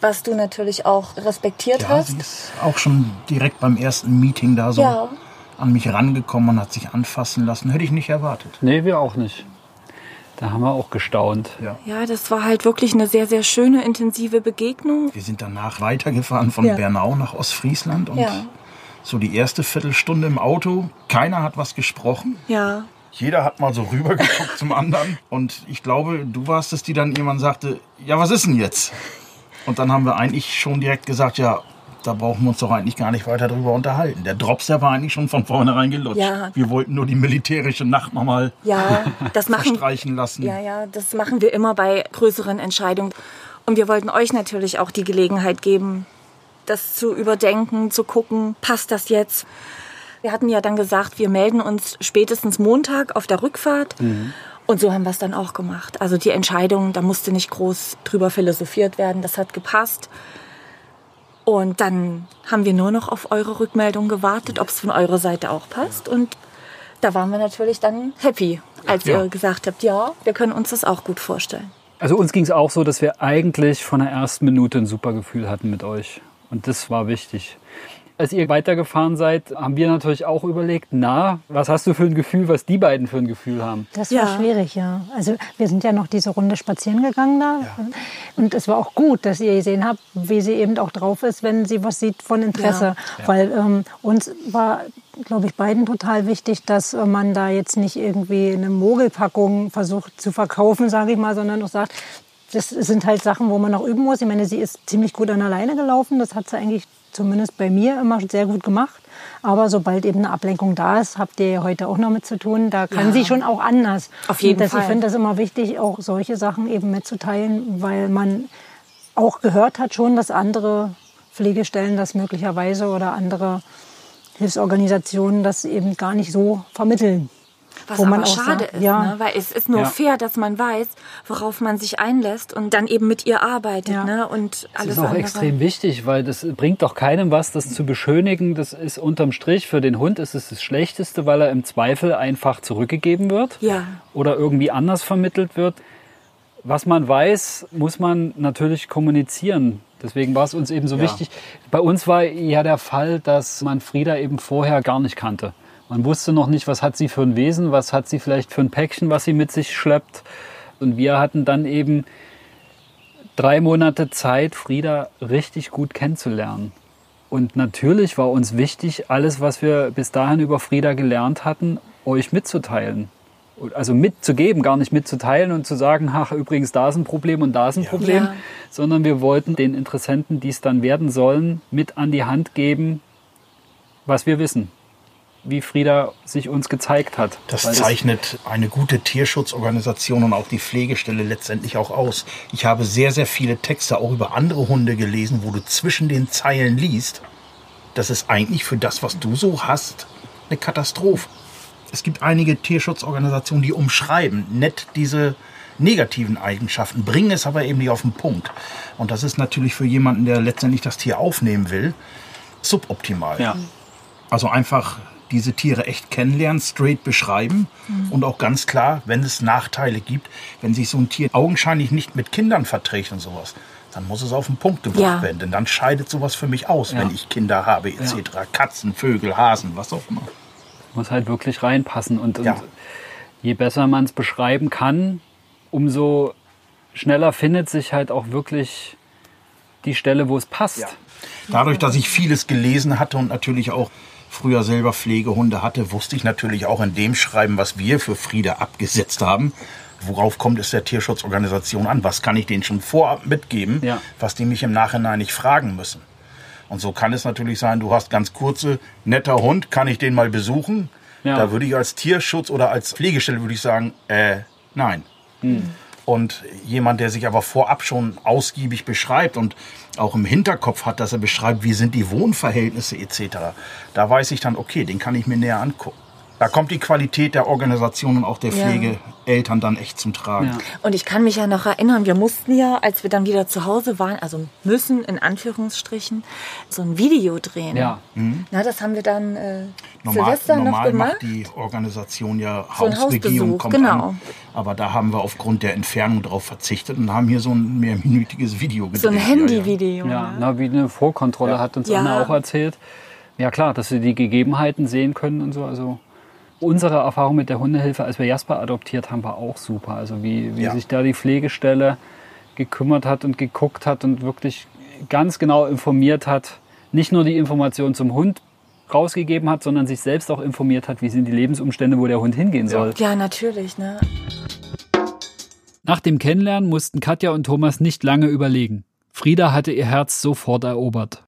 was du natürlich auch respektiert Ja, hast. sie ist auch schon direkt beim ersten Meeting da so Ja. an mich rangekommen und hat sich anfassen lassen. Hätte ich nicht erwartet. Nee, wir auch nicht. Da haben wir auch gestaunt. Ja. Ja, das war halt wirklich eine sehr, sehr schöne, intensive Begegnung. Wir sind danach weitergefahren von Ja. Bernau nach Ostfriesland und Ja. so die erste Viertelstunde im Auto. Keiner hat was gesprochen. Ja, Jeder hat mal so rübergeguckt zum anderen. Und ich glaube, du warst es, die dann jemand sagte, ja, was ist denn jetzt? Und dann haben wir eigentlich schon direkt gesagt, ja, da brauchen wir uns doch eigentlich gar nicht weiter drüber unterhalten. Der Drops, der war eigentlich schon von vornherein gelutscht. Ja. Wir wollten nur die militärische Nacht nochmal ja, das machen, verstreichen lassen. Ja, ja, das machen wir immer bei größeren Entscheidungen. Und wir wollten euch natürlich auch die Gelegenheit geben, das zu überdenken, zu gucken, passt das jetzt? Wir hatten ja dann gesagt, wir melden uns spätestens Montag auf der Rückfahrt. Und so haben wir es dann auch gemacht. Also die Entscheidung, da musste nicht groß drüber philosophiert werden. Das hat gepasst. Und dann haben wir nur noch auf eure Rückmeldung gewartet, ob es von eurer Seite auch passt. Und da waren wir natürlich dann happy, als Ja. ihr gesagt habt, ja, wir können uns das auch gut vorstellen. Also uns ging es auch so, dass wir eigentlich von der ersten Minute ein super Gefühl hatten mit euch. Und das war wichtig. Als ihr weitergefahren seid, haben wir natürlich auch überlegt, na, was hast du für ein Gefühl, was die beiden für ein Gefühl haben? Das Ja. war schwierig, ja. Also wir sind ja noch diese Runde spazieren gegangen da. Und es war auch gut, dass ihr gesehen habt, wie sie eben auch drauf ist, wenn sie was sieht von Interesse. Weil ähm, uns war, glaube ich, beiden total wichtig, dass äh, man da jetzt nicht irgendwie eine Mogelpackung versucht zu verkaufen, sage ich mal, sondern auch sagt, das sind halt Sachen, wo man noch üben muss. Ich meine, sie ist ziemlich gut an alleine gelaufen. Das hat sie eigentlich zumindest bei mir immer sehr gut gemacht. Aber sobald eben eine Ablenkung da ist, habt ihr ja heute auch noch mit zu tun, da kann Ja. sie schon auch anders. Auf jeden das, Fall. Ich finde das immer wichtig, auch solche Sachen eben mitzuteilen, weil man auch gehört hat schon, dass andere Pflegestellen das möglicherweise oder andere Hilfsorganisationen das eben gar nicht so vermitteln. Was Wo man aber auch schade sagt, ist, ja. ne? weil es ist nur Ja. fair, dass man weiß, worauf man sich einlässt und dann eben mit ihr arbeitet. Ja. Ne? Und Das alles ist auch andere. extrem wichtig, weil das bringt doch keinem was, das zu beschönigen. Das ist unterm Strich für den Hund ist es das Schlechteste, weil er im Zweifel einfach zurückgegeben wird Ja. oder irgendwie anders vermittelt wird. Was man weiß, muss man natürlich kommunizieren. Deswegen war es uns eben so Ja. wichtig. Bei uns war ja der Fall, dass man Frieda eben vorher gar nicht kannte. Man wusste noch nicht, was hat sie für ein Wesen, was hat sie vielleicht für ein Päckchen, was sie mit sich schleppt. Und wir hatten dann eben drei Monate Zeit, Frieda richtig gut kennenzulernen. Und natürlich war uns wichtig, alles, was wir bis dahin über Frieda gelernt hatten, euch mitzuteilen. Also mitzugeben, gar nicht mitzuteilen und zu sagen, ach, übrigens, da ist ein Problem und da ist ein Problem, Ja. sondern wir wollten den Interessenten, die es dann werden sollen, mit an die Hand geben, was wir wissen. Wie Frieda sich uns gezeigt hat. Das Weil zeichnet eine gute Tierschutzorganisation und auch die Pflegestelle letztendlich auch aus. Ich habe sehr, sehr viele Texte auch über andere Hunde gelesen, wo du zwischen den Zeilen liest, das ist eigentlich für das, was du so hast, eine Katastrophe. Es gibt einige Tierschutzorganisationen, die umschreiben nett diese negativen Eigenschaften, bringen es aber eben nicht auf den Punkt. Und das ist natürlich für jemanden, der letztendlich das Tier aufnehmen will, suboptimal. Ja. Also einfach diese Tiere echt kennenlernen, straight beschreiben und auch ganz klar, wenn es Nachteile gibt, wenn sich so ein Tier augenscheinlich nicht mit Kindern verträgt und sowas, dann muss es auf den Punkt gebracht Ja. werden. Denn dann scheidet sowas für mich aus, Ja. wenn ich Kinder habe, etc. Katzen, Vögel, Hasen, was auch immer. Muss halt wirklich reinpassen. Und, und Ja. je besser man es beschreiben kann, umso schneller findet sich halt auch wirklich die Stelle, wo es passt. Ja. Dadurch, dass ich vieles gelesen hatte und natürlich auch früher selber Pflegehunde hatte, wusste ich natürlich auch in dem Schreiben, was wir für Frieda abgesetzt haben, worauf kommt es der Tierschutzorganisation an? Was kann ich denen schon vorab mitgeben, Ja. was die mich im Nachhinein nicht fragen müssen? Und so kann es natürlich sein, du hast ganz kurze, netter Hund, kann ich den mal besuchen? Ja. Da würde ich als Tierschutz oder als Pflegestelle würde ich sagen, äh, nein. Und jemand, der sich aber vorab schon ausgiebig beschreibt und auch im Hinterkopf hat, dass er beschreibt, wie sind die Wohnverhältnisse etc., da weiß ich dann, okay, den kann ich mir näher angucken. Da kommt die Qualität der Organisation und auch der Ja. Pflegeeltern dann echt zum Tragen. Ja. Und ich kann mich ja noch erinnern, wir mussten ja, als wir dann wieder zu Hause waren, also müssen in Anführungsstrichen, so ein Video drehen. Ja. Na, das haben wir dann äh, Normal, Silvester noch normal gemacht. macht die Organisation ja So Hausbesuch, kommt genau. an. Aber da haben wir aufgrund der Entfernung darauf verzichtet und haben hier so ein mehrminütiges Video gedreht. So ein Ja, ja. Handyvideo. Ja, ne? na, wie eine Vorkontrolle Ja. hat uns Ja. Anna auch erzählt. Ja klar, dass sie die Gegebenheiten sehen können und so. Also unsere Erfahrung mit der Hundehilfe, als wir Jasper adoptiert haben, war auch super. Also wie, wie Ja. sich da die Pflegestelle gekümmert hat und geguckt hat und wirklich ganz genau informiert hat. Nicht nur die Information zum Hund rausgegeben hat, sondern sich selbst auch informiert hat, wie sind die Lebensumstände, wo der Hund hingehen soll. Ja, natürlich. Ne? Nach dem Kennenlernen mussten Katja und Thomas nicht lange überlegen. Frieda hatte ihr Herz sofort erobert.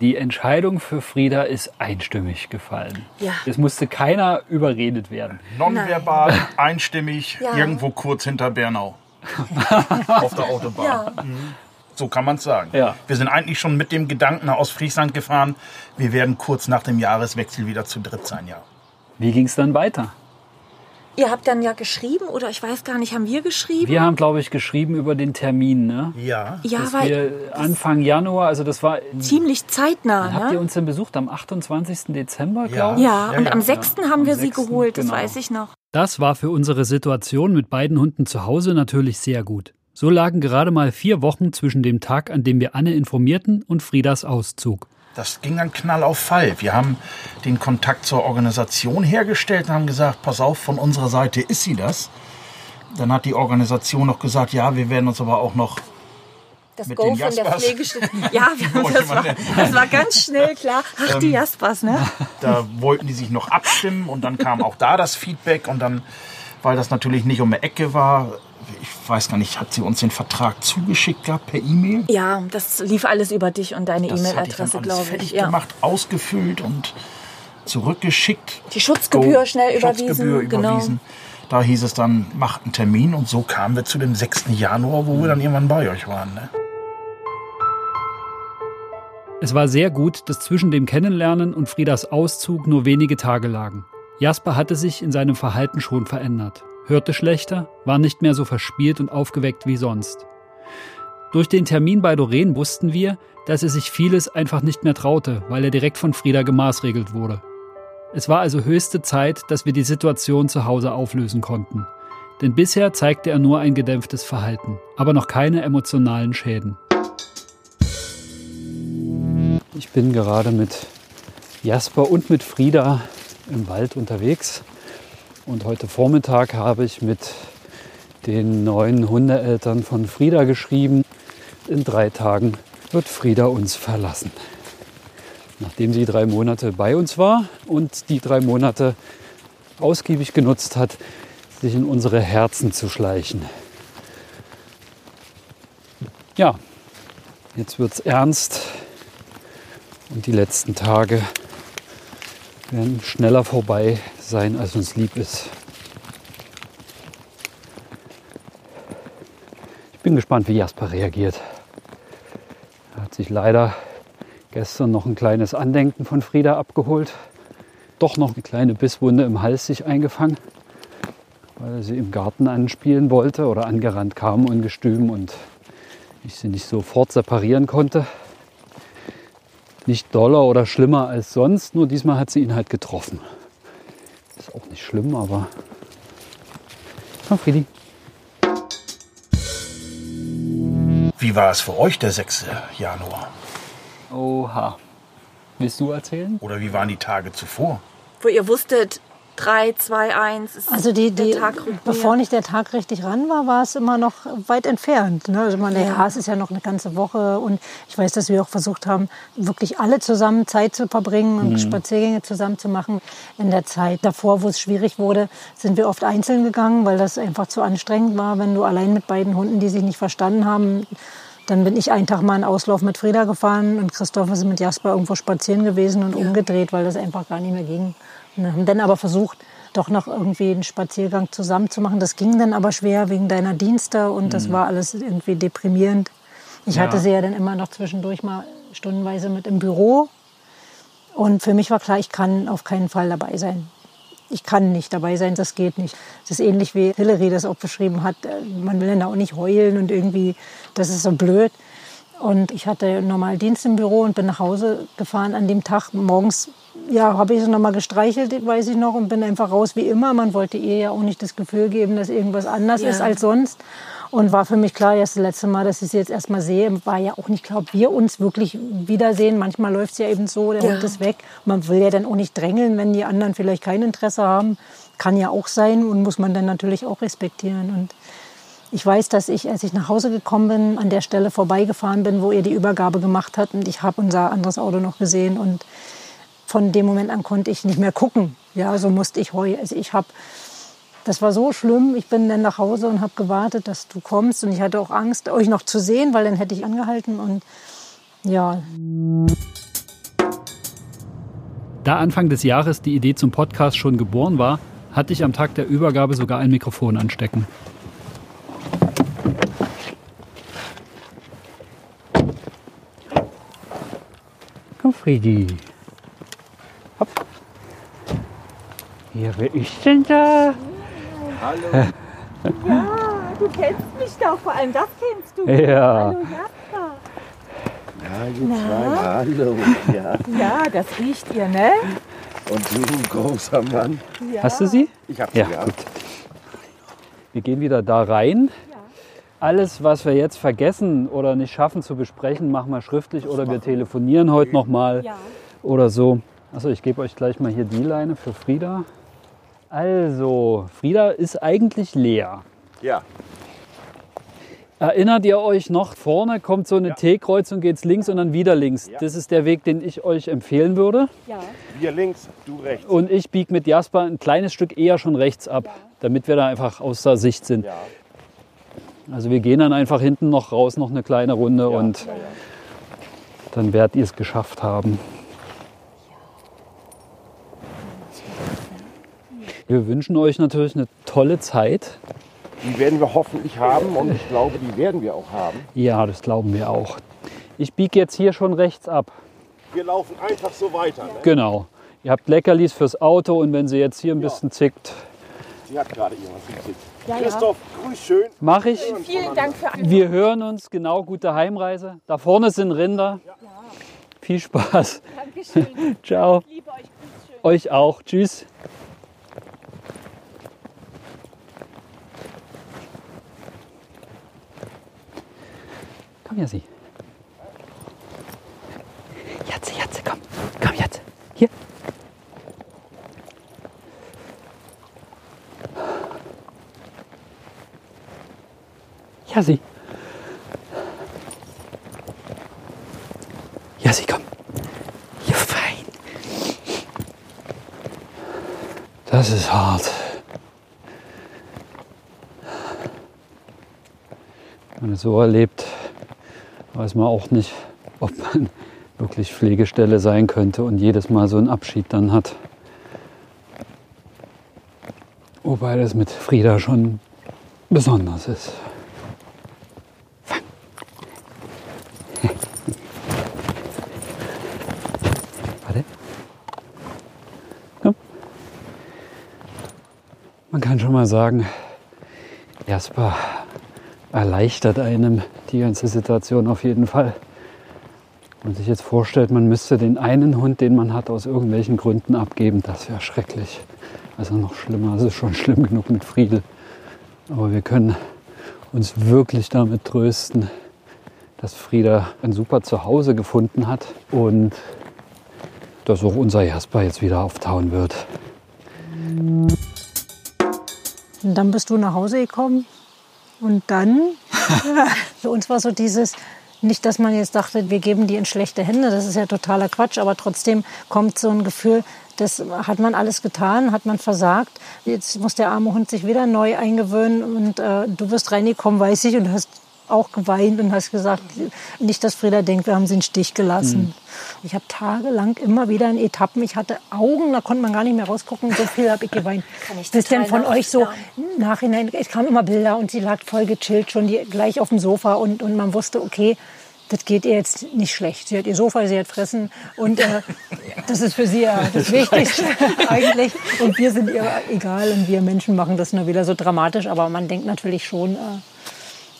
Die Entscheidung für Frieda ist einstimmig gefallen. Ja. Es musste keiner überredet werden. Nonverbal, einstimmig, Ja. irgendwo kurz hinter Bernau. Auf der Autobahn. Ja. So kann man es sagen. Ja. Wir sind eigentlich schon mit dem Gedanken aus Friesland gefahren, wir werden kurz nach dem Jahreswechsel wieder zu dritt sein, ja. Wie ging es dann weiter? Ihr habt dann ja geschrieben, oder ich weiß gar nicht, haben wir geschrieben? Wir haben, glaube ich, geschrieben über den Termin, ne? Ja. ja, Dass weil wir Anfang Januar, also das war. ziemlich zeitnah. Habt ihr Ne? uns denn besucht? Am 28. Dezember, glaube ich? Ja, Ja, und ja. am 6. haben am wir sie 6., geholt, das genau. weiß ich noch. Das war für unsere Situation mit beiden Hunden zu Hause natürlich sehr gut. So lagen gerade mal vier Wochen zwischen dem Tag, an dem wir Anne informierten, und Friedas Auszug. Das ging dann knall auf Fall. Wir haben den Kontakt zur Organisation hergestellt und haben gesagt, pass auf, von unserer Seite ist sie das. Dann hat die Organisation noch gesagt, ja, wir werden uns aber auch noch Das Mit Go den von der Jaspers. Pflegestelle. Ja, das, war, das war ganz schnell klar. Ach, Ähm, die Jaspers, ne? Da wollten die sich noch abstimmen und dann kam auch da das Feedback und dann, weil das natürlich nicht um die Ecke war, ich weiß gar nicht, hat sie uns den Vertrag zugeschickt gehabt per E-Mail? Ja, das lief alles über dich und deine ich E-Mail-Adresse, glaube fertig ich. Ja. gemacht, ausgefüllt und zurückgeschickt. Die Schutzgebühr Go- schnell überwiesen. Schutzgebühr genau. überwiesen. Da hieß es dann, macht einen Termin und so kamen wir zu dem 6. Januar, wo wir dann irgendwann bei euch waren. Ne? Es war sehr gut, dass zwischen dem Kennenlernen und Friedas Auszug nur wenige Tage lagen. Jasper hatte sich in seinem Verhalten schon verändert, hörte schlechter, war nicht mehr so verspielt und aufgeweckt wie sonst. Durch den Termin bei Doreen wussten wir, dass er sich vieles einfach nicht mehr traute, weil er direkt von Frieda gemaßregelt wurde. Es war also höchste Zeit, dass wir die Situation zu Hause auflösen konnten. Denn bisher zeigte er nur ein gedämpftes Verhalten, aber noch keine emotionalen Schäden. Ich bin gerade mit Jasper und mit Frieda im Wald unterwegs. Und heute Vormittag habe ich mit den neuen Hundeeltern von Frieda geschrieben. In drei Tagen wird Frieda uns verlassen. Nachdem sie drei Monate bei uns war und die drei Monate ausgiebig genutzt hat, sich in unsere Herzen zu schleichen. Ja, jetzt wird's ernst. Und die letzten Tage werden schneller vorbei sein, als uns lieb ist. Ich bin gespannt, wie Jasper reagiert. Er hat sich leider gestern noch ein kleines Andenken von Frieda abgeholt. Doch noch eine kleine Bisswunde im Hals sich eingefangen, weil er sie im Garten anspielen wollte oder angerannt kam ungestüm und ich sie nicht sofort separieren konnte. nicht doller oder schlimmer als sonst, nur diesmal hat sie ihn halt getroffen. Ist auch nicht schlimm, aber. Komm, Friedi. Wie war es für euch der 6. Januar? Oha. Willst du erzählen? Oder wie waren die Tage zuvor? Wo ihr wusstet, 3, 2, 1 ist Also die, die, der Tag rückt bevor nicht der Tag richtig ran war, war es immer noch weit entfernt. Ne? Also man, ja. es ist ja noch eine ganze Woche und ich weiß, dass wir auch versucht haben, wirklich alle zusammen Zeit zu verbringen und Spaziergänge zusammen zu machen. In der Zeit davor, wo es schwierig wurde, sind wir oft einzeln gegangen, weil das einfach zu anstrengend war, wenn du allein mit beiden Hunden, die sich nicht verstanden haben, dann bin ich einen Tag mal einen Auslauf mit Frieda gefahren und Christoph ist mit Jasper irgendwo spazieren gewesen und umgedreht, weil das einfach gar nicht mehr ging. Und haben dann aber versucht, doch noch irgendwie einen Spaziergang zusammen zu machen. Das ging dann aber schwer wegen deiner Dienste und das war alles irgendwie deprimierend. Ich Ja. hatte sie ja dann immer noch zwischendurch mal stundenweise mit im Büro. Und für mich war klar, ich kann auf keinen Fall dabei sein. Ich kann nicht dabei sein, das geht nicht. Das ist ähnlich wie Hillary das auch beschrieben hat. Äh, Man will dann auch nicht heulen und irgendwie, das ist so blöd. Und ich hatte normal Dienst im Büro und bin nach Hause gefahren an dem Tag. Morgens ja, habe ich sie noch mal gestreichelt, weiß ich noch, und bin einfach raus wie immer. Man wollte ihr ja auch nicht das Gefühl geben, dass irgendwas anders Ja. ist als sonst. Und war für mich klar, erst das letzte Mal, dass ich sie jetzt erstmal sehe, war ja auch nicht klar, ob wir uns wirklich wiedersehen. Manchmal läuft es ja eben so, der Ja. Hund ist weg. Man will ja dann auch nicht drängeln, wenn die anderen vielleicht kein Interesse haben. Kann ja auch sein und muss man dann natürlich auch respektieren. Und ich weiß, dass ich, als ich nach Hause gekommen bin, an der Stelle vorbeigefahren bin, wo ihr die Übergabe gemacht hat. Und ich habe unser anderes Auto noch gesehen. Und von dem Moment an konnte ich nicht mehr gucken. Ja, so musste ich heulen. Also ich habe, das war so schlimm. Ich bin dann nach Hause und habe gewartet, dass du kommst. Und ich hatte auch Angst, euch noch zu sehen, weil dann hätte ich angehalten. Und ja, Da Anfang des Jahres die Idee zum Podcast schon geboren war, hatte ich am Tag der Übergabe sogar ein Mikrofon anstecken. Komm, Friedi. Hopp. Ja, wer ist denn da? Du kennst mich doch, vor allem das kennst du. Ja. Hallo Jasper. Ja, ihr zwei, hallo. Ja. Ja, das riecht ihr, ne? Und du, großer Mann. Hast du sie? Ich hab sie Ja, ja. gut. Wir gehen wieder da rein. Alles, was wir jetzt vergessen oder nicht schaffen zu besprechen, machen wir schriftlich oder wir telefonieren heute noch mal Ja. oder so. Also ich gebe euch gleich mal hier die Leine für Frieda. Also, Frieda ist eigentlich leer. Ja. Erinnert ihr euch noch, vorne kommt so eine T-Kreuzung, geht's links und dann wieder links. Ja. Das ist der Weg, den ich euch empfehlen würde. Ja. Wir links, du rechts. Und ich biege mit Jasper ein kleines Stück eher schon rechts ab, damit wir da einfach außer Sicht sind. Ja. Also wir gehen dann einfach hinten noch raus, noch eine kleine Runde Ja, und ja, ja. dann werdet ihr es geschafft haben. Wir wünschen euch natürlich eine tolle Zeit. Die werden wir hoffentlich haben und ich glaube, die werden wir auch haben. Ja, das glauben wir auch. Ich biege jetzt hier schon rechts ab. Wir laufen einfach so weiter. Ne? Genau. Ihr habt Leckerlis fürs Auto und wenn sie jetzt hier ein bisschen zickt, Sie hat gerade irgendwas gekriegt. Christoph, grüß schön. mache ich. Vielen Dank für alles. Wir hören uns. Genau, gute Heimreise. Da vorne sind Rinder. Viel Spaß. Dankeschön. Ciao. Liebe euch. Grüß schön. Euch auch. Tschüss. Komm, Jassi. Jatze, Jatze, komm. Komm, Jatze. Hier. Jassi. Jassi, komm. Ja, fein. Das ist hart. Wenn man so erlebt, weiß man auch nicht, ob man wirklich Pflegestelle sein könnte und jedes Mal so einen Abschied dann hat. Wobei das mit Frieda schon besonders ist. Warte. Komm. Man kann schon mal sagen, Jasper erleichtert einem die ganze Situation auf jeden Fall. Wenn man sich jetzt vorstellt, man müsste den einen Hund, den man hat, aus irgendwelchen Gründen abgeben, das wäre schrecklich. Also noch schlimmer, es ist schon schlimm genug mit Friedel. Aber wir können uns wirklich damit trösten, dass Frieda ein super Zuhause gefunden hat und dass auch unser Jasper jetzt wieder auftauen wird. Und dann bist du nach Hause gekommen und dann, für uns war so dieses, nicht, dass man jetzt dachte, wir geben die in schlechte Hände, das ist ja totaler Quatsch, aber trotzdem kommt so ein Gefühl, das hat man alles getan, hat man versagt. Jetzt muss der arme Hund sich wieder neu eingewöhnen und äh, du bist reingekommen, weiß ich, und hast auch geweint und hast gesagt, nicht, dass Frieda denkt, wir haben sie in Stich gelassen. Mhm. Ich habe tagelang immer wieder in Etappen, ich hatte Augen, da konnte man gar nicht mehr rausgucken, so viel habe ich geweint. Kann ich das denn von euch so im Nachhinein, es kamen immer Bilder und sie lag voll gechillt, schon die, gleich auf dem Sofa und, und man wusste, okay, das geht ihr jetzt nicht schlecht. Sie hat ihr Sofa, sie hat Fressen und äh, das ist für sie ja das Wichtigste eigentlich. Und wir sind ihr egal und wir Menschen machen das nur wieder so dramatisch, aber man denkt natürlich schon, äh,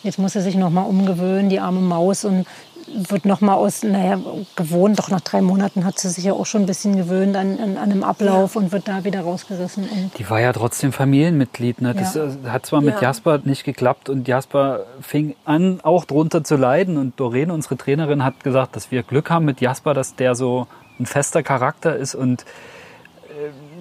Jetzt muss sie sich noch mal umgewöhnen, die arme Maus, und wird noch mal aus, naja, gewohnt. Doch nach drei Monaten hat sie sich ja auch schon ein bisschen gewöhnt an, an, an einem Ablauf ja. und wird da wieder rausgerissen. Und die war ja trotzdem Familienmitglied. Ne? Das ja. hat zwar mit ja. Jasper nicht geklappt und Jasper fing an, auch drunter zu leiden. Und Doreen, unsere Trainerin, hat gesagt, dass wir Glück haben mit Jasper, dass der so ein fester Charakter ist und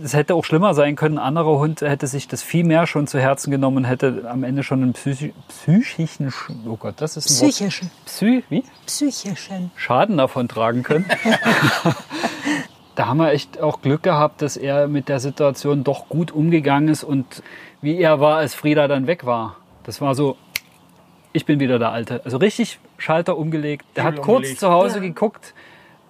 es hätte auch schlimmer sein können. Ein anderer Hund hätte sich das viel mehr schon zu Herzen genommen und hätte am Ende schon einen psychi psychischen, oh Gott, das ist ein psychischen, Psy, wie? Psychischen Schaden davon tragen können. da haben wir echt auch Glück gehabt, dass er mit der Situation doch gut umgegangen ist und wie er war, als Frieda dann weg war. Das war so, ich bin wieder der Alte. Also richtig Schalter umgelegt. Der hat kurz umgelegt. zu Hause ja. geguckt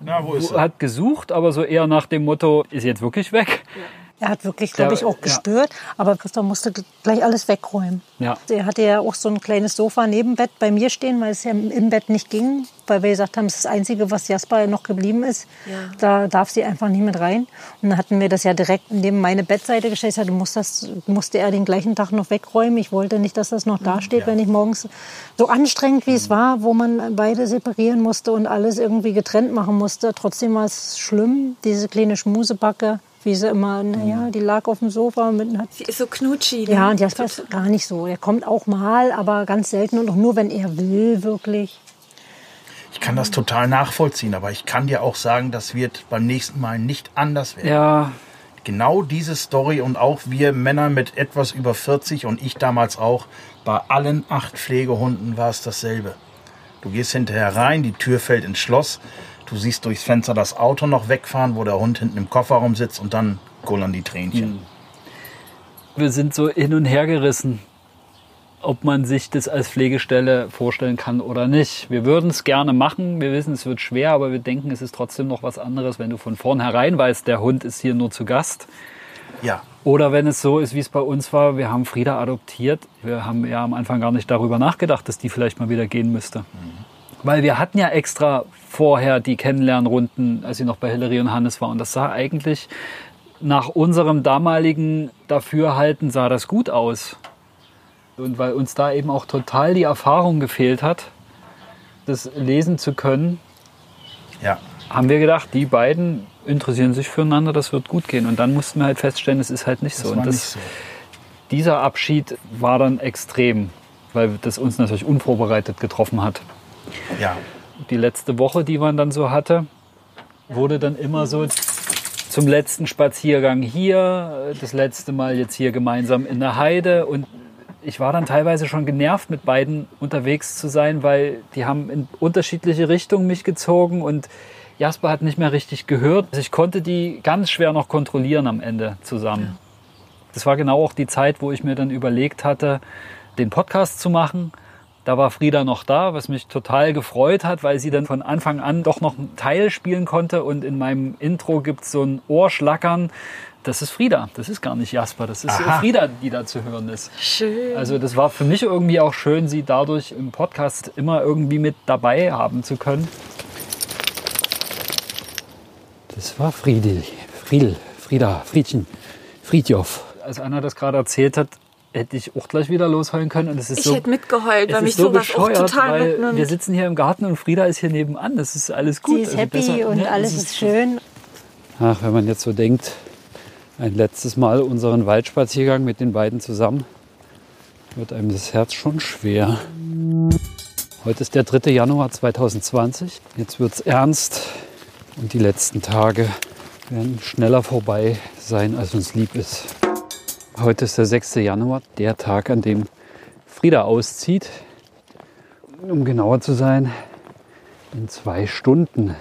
na, wo ist er? Hat gesucht, aber so eher nach dem Motto, ist jetzt wirklich weg. Ja. Er hat wirklich, glaube ich, auch gespürt. Ja. Aber Christoph musste gleich alles wegräumen. Ja. Er hatte ja auch so ein kleines Sofa neben Bett bei mir stehen, weil es ja im Bett nicht ging. Weil wir gesagt haben, es ist das Einzige, was Jasper noch geblieben ist. Ja. Da darf sie einfach nicht mit rein. Und dann hatten wir das ja direkt neben meine Bettseite gestellt. Ich sagte, muss das, musste er den gleichen Tag noch wegräumen. Ich wollte nicht, dass das noch da steht, ja. wenn ich morgens so anstrengend wie es war, wo man beide separieren musste und alles irgendwie getrennt machen musste. Trotzdem war es schlimm, diese kleine Schmusebacke wie sie immer, naja, die lag auf dem Sofa. Mit, hat, sie ist so knutschig. Ja, und Jasper ist gar nicht so. Er kommt auch mal, aber ganz selten und auch nur, wenn er will, wirklich. Ich kann das total nachvollziehen, aber ich kann dir auch sagen, das wird beim nächsten Mal nicht anders werden. Ja. Genau diese Story und auch wir Männer mit etwas über 40 und ich damals auch, bei allen acht Pflegehunden war es dasselbe. Du gehst hinterher rein, die Tür fällt ins Schloss, Du siehst durchs Fenster das Auto noch wegfahren, wo der Hund hinten im Kofferraum sitzt und dann kullern die Tränchen. Hm. Wir sind so hin und her gerissen, ob man sich das als Pflegestelle vorstellen kann oder nicht. Wir würden es gerne machen. Wir wissen, es wird schwer, aber wir denken, es ist trotzdem noch was anderes, wenn du von vornherein weißt, der Hund ist hier nur zu Gast. Ja. Oder wenn es so ist, wie es bei uns war, wir haben Frieda adoptiert. Wir haben ja am Anfang gar nicht darüber nachgedacht, dass die vielleicht mal wieder gehen müsste. Mhm. Weil wir hatten ja extra vorher die Kennenlernrunden, als sie noch bei Hillary und Hannes war. Und das sah eigentlich nach unserem damaligen Dafürhalten sah das gut aus. Und weil uns da eben auch total die Erfahrung gefehlt hat, das lesen zu können, ja. haben wir gedacht, die beiden interessieren sich füreinander, das wird gut gehen. Und dann mussten wir halt feststellen, es ist halt nicht so. Und das, nicht so. dieser Abschied war dann extrem, weil das uns natürlich unvorbereitet getroffen hat. Ja. Die letzte Woche, die man dann so hatte, wurde dann immer so zum letzten Spaziergang hier, das letzte Mal jetzt hier gemeinsam in der Heide und ich war dann teilweise schon genervt, mit beiden unterwegs zu sein, weil die haben in unterschiedliche Richtungen mich gezogen und Jasper hat nicht mehr richtig gehört. Also ich konnte die ganz schwer noch kontrollieren am Ende zusammen. Das war genau auch die Zeit, wo ich mir dann überlegt hatte, den Podcast zu machen da war Frieda noch da, was mich total gefreut hat, weil sie dann von Anfang an doch noch einen Teil spielen konnte. Und in meinem Intro gibt es so ein Ohrschlackern. Das ist Frieda, das ist gar nicht Jasper, das ist Aha. Frieda, die da zu hören ist. Schön. Also das war für mich irgendwie auch schön, sie dadurch im Podcast immer irgendwie mit dabei haben zu können. Das war Friedel, Friedel, Frieda, Friedchen, Friedjof. Als Anna das gerade erzählt hat, hätte ich auch gleich wieder losheulen können. Und es ist Ich so, hätte mitgeheult, weil mich so sowas auch total weil mitnimmt. wir sitzen hier im Garten und Frieda ist hier nebenan. Das ist alles gut. Sie ist Also happy besser- und ne, alles es ist schön. Ach, wenn man jetzt so denkt, ein letztes Mal unseren Waldspaziergang mit den beiden zusammen, wird einem das Herz schon schwer. Heute ist der 3. Januar 2020. Jetzt wird es ernst und die letzten Tage werden schneller vorbei sein, als uns lieb ist. Heute ist der 6. Januar, der Tag, an dem Frieda auszieht. Um genauer zu sein, in zwei Stunden.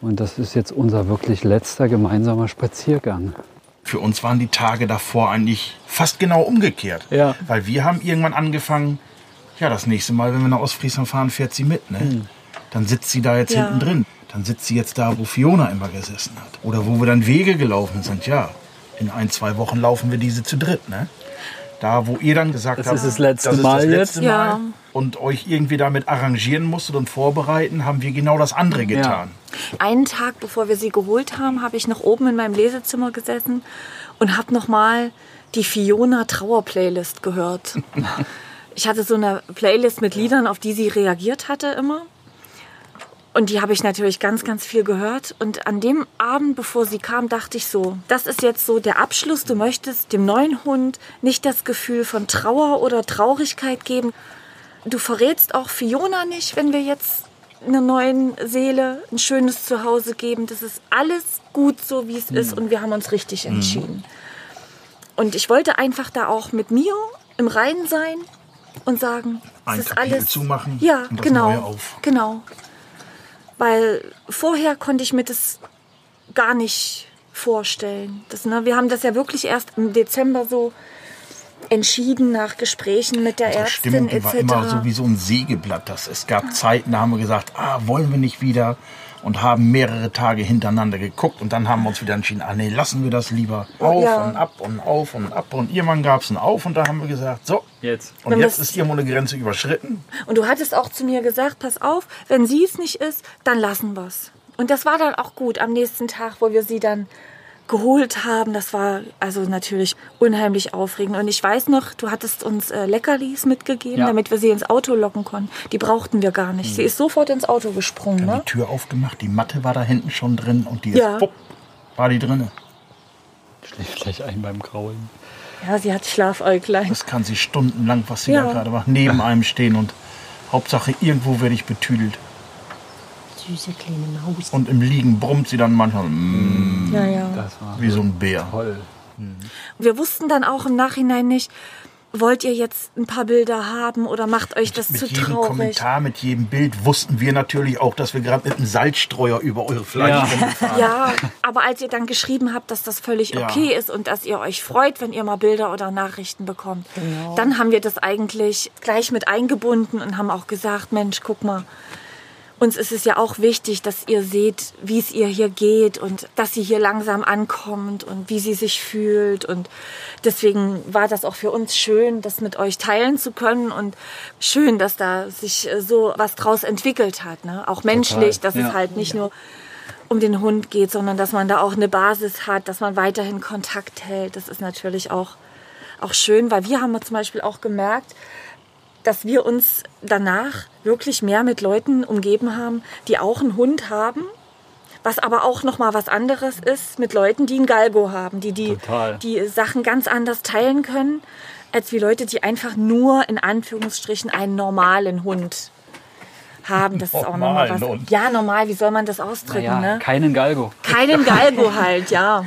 Und das ist jetzt unser wirklich letzter gemeinsamer Spaziergang. Für uns waren die Tage davor eigentlich fast genau umgekehrt. Ja. Weil wir haben irgendwann angefangen, ja, das nächste Mal, wenn wir nach Ostfriesland fahren, fährt sie mit. Ne? Dann sitzt sie da jetzt Ja. hinten drin. Dann sitzt sie jetzt da, wo Fiona immer gesessen hat. Oder wo wir dann Wege gelaufen sind. Ja, in ein, zwei Wochen laufen wir diese zu dritt. Ne? Da, wo ihr dann gesagt Das habt, ist das letzte das ist Mal das jetzt. letzte Ja. Mal und euch irgendwie damit arrangieren musstet und vorbereiten, haben wir genau das andere getan. Einen Tag, bevor wir sie geholt haben, habe ich noch oben in meinem Lesezimmer gesessen und habe noch mal die Fiona Trauer Playlist gehört. Ich hatte so eine Playlist mit Liedern, auf die sie reagiert hatte immer. Und die habe ich natürlich ganz, ganz viel gehört. Und an dem Abend, bevor sie kam, dachte ich so, das ist jetzt so der Abschluss. Du möchtest dem neuen Hund nicht das Gefühl von Trauer oder Traurigkeit geben. Du verrätst auch Fiona nicht, wenn wir jetzt einer neuen Seele ein schönes Zuhause geben. Das ist alles gut so, wie es ist. Und wir haben uns richtig entschieden. Und ich wollte einfach da auch mit mir im Reinen sein und sagen, es Ein ist Kapitel alles zumachen Ja, genau. Genau. Weil vorher konnte ich mir das gar nicht vorstellen. Das, ne, wir haben das ja wirklich erst im Dezember so entschieden nach Gesprächen mit der Unsere Ärztin Stimmung die etc. war immer so wie so ein Sägeblatt. Das, es gab Zeiten, da haben wir gesagt, ah, wollen wir nicht wieder und haben mehrere Tage hintereinander geguckt und dann haben wir uns wieder entschieden, ah nee, lassen wir das lieber auf Ja. und ab und auf und ab und irgendwann gab es ein Auf und da haben wir gesagt, so, Jetzt. und Wir jetzt ist irgendwo eine Grenze überschritten. Und du hattest auch zu mir gesagt, pass auf, wenn sie es nicht ist, dann lassen wir es. Und das war dann auch gut am nächsten Tag, wo wir sie dann geholt haben. Das war also natürlich unheimlich aufregend. Und ich weiß noch, du hattest uns äh, Leckerlis mitgegeben, Ja. damit wir sie ins Auto locken konnten. Die brauchten wir gar nicht. Sie ist sofort ins Auto gesprungen. Dann Ne? die Tür aufgemacht, die Matte war da hinten schon drin und die Ja. ist, wupp, war die drinne. Schläft gleich ein beim Kraulen. Ja, sie hat Schlafäuglein. Das kann sie stundenlang, was sie Ja. da gerade macht, neben einem stehen und Hauptsache irgendwo werde ich betüdelt. Süße kleine Maus. Und im Liegen brummt sie dann manchmal mm, Ja, ja. Das war wie so ein Bär. toll. Wir wussten dann auch im Nachhinein nicht, wollt ihr jetzt ein paar Bilder haben oder macht euch das mit zu jedem traurig? Kommentar, mit jedem Bild wussten wir natürlich auch, dass wir gerade mit einem Salzstreuer über eure Fleisch Ja. Ja, aber als ihr dann geschrieben habt, dass das völlig Ja. okay ist und dass ihr euch freut, wenn ihr mal Bilder oder Nachrichten bekommt, dann haben wir das eigentlich gleich mit eingebunden und haben auch gesagt, Mensch, guck mal, uns ist es ja auch wichtig, dass ihr seht, wie es ihr hier geht und dass sie hier langsam ankommt und wie sie sich fühlt. Und deswegen war das auch für uns schön, das mit euch teilen zu können und schön, dass da sich äh, so was draus entwickelt hat. Ne? Auch menschlich, dass ja. es halt nicht nur um den Hund geht, sondern dass man da auch eine Basis hat, dass man weiterhin Kontakt hält. Das ist natürlich auch, auch schön, weil wir haben zum Beispiel auch gemerkt, dass wir uns danach wirklich mehr mit Leuten umgeben haben, die auch einen Hund haben, was aber auch noch mal was anderes ist mit Leuten, die einen Galgo haben, die die, Total. die Sachen ganz anders teilen können, als wie Leute, die einfach nur in Anführungsstrichen einen normalen Hund haben. Das ist auch noch mal Normalen was. Hund. Ja, normal, wie soll man das ausdrücken, Naja, ne? keinen Galgo. Keinen Galgo halt, ja.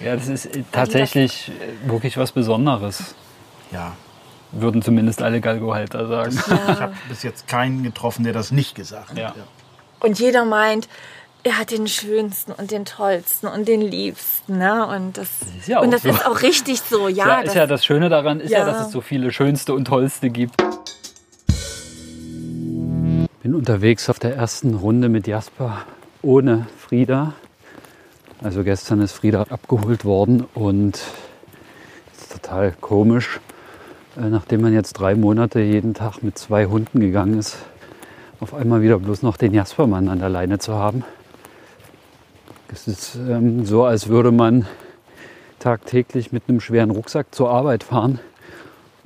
Ja, das ist äh, tatsächlich äh, wirklich was Besonderes. Ja. Würden zumindest alle Galgo-Halter sagen. Ich habe bis jetzt keinen getroffen, der das nicht gesagt hat. Ja. Und jeder meint, er hat den schönsten und den tollsten und den liebsten. Ne? Und das, ist ja und auch das so. ist auch richtig so. Ja, Ja, das, ist ja das Schöne daran, ist ja. Ja. dass es so viele schönste und tollste gibt. Bin unterwegs auf der ersten Runde mit Jasper ohne Frieda. Also gestern ist Frieda abgeholt worden und es ist total komisch, nachdem man jetzt drei Monate jeden Tag mit zwei Hunden gegangen ist, auf einmal wieder bloß noch den Jaspermann an der Leine zu haben. Es ist ähm, so, als würde man tagtäglich mit einem schweren Rucksack zur Arbeit fahren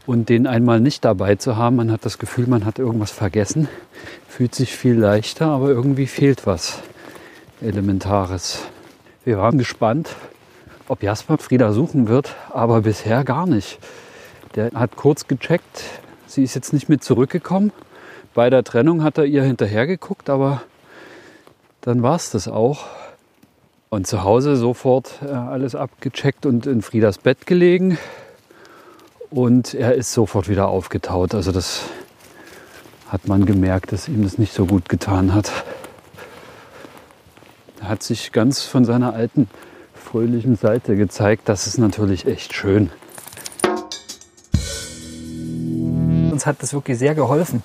Und den einmal nicht dabei zu haben, man hat das Gefühl, man hat irgendwas vergessen, fühlt sich viel leichter, aber irgendwie fehlt was Elementares. Wir waren gespannt, ob Jasper Frieda suchen wird, aber bisher gar nicht. Der hat kurz gecheckt, sie ist jetzt nicht mit zurückgekommen. Bei der Trennung hat er ihr hinterher geguckt, aber dann war es das auch. Und zu Hause sofort äh, alles abgecheckt und in Friedas Bett gelegen. Und er ist sofort wieder aufgetaut. Also das hat man gemerkt, dass ihm das nicht so gut getan hat. Er hat sich ganz von seiner alten fröhlichen Seite gezeigt. Das ist natürlich echt schön. Uns hat das wirklich sehr geholfen,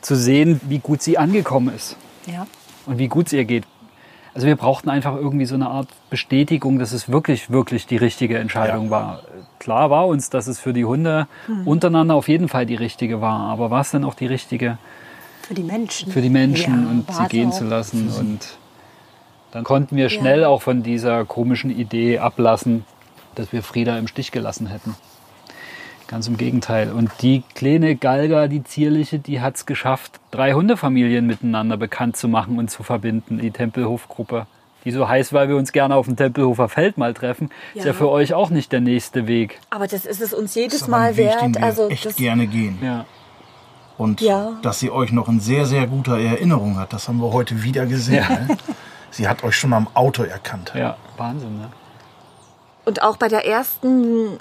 zu sehen, wie gut sie angekommen ist Ja. und wie gut es ihr geht. Also wir brauchten einfach irgendwie so eine Art Bestätigung, dass es wirklich, wirklich die richtige Entscheidung war. Klar war uns, dass es für die Hunde untereinander auf jeden Fall die richtige war. Aber war es dann auch die richtige Für die Menschen. für die Menschen Ja, und sie gehen auch. zu lassen? Und dann konnten wir schnell auch von dieser komischen Idee ablassen, dass wir Frieda im Stich gelassen hätten. Ganz im Gegenteil. Und die kleine Galga, die zierliche, die hat es geschafft, drei Hundefamilien miteinander bekannt zu machen und zu verbinden, die Tempelhofgruppe. Die so heißt, weil wir uns gerne auf dem Tempelhofer Feld mal treffen. Ist ja Ja. für euch auch nicht der nächste Weg. Aber das ist es uns Das jedes ein Mal Weg, wert. wir Also echt das, gerne gehen. Ja. Und Ja. dass sie euch noch in sehr, sehr guter Erinnerung hat, das haben wir heute wieder gesehen. Ja. Ne? Sie hat euch schon am Auto erkannt. Ja, Wahnsinn, ne? Und auch bei der ersten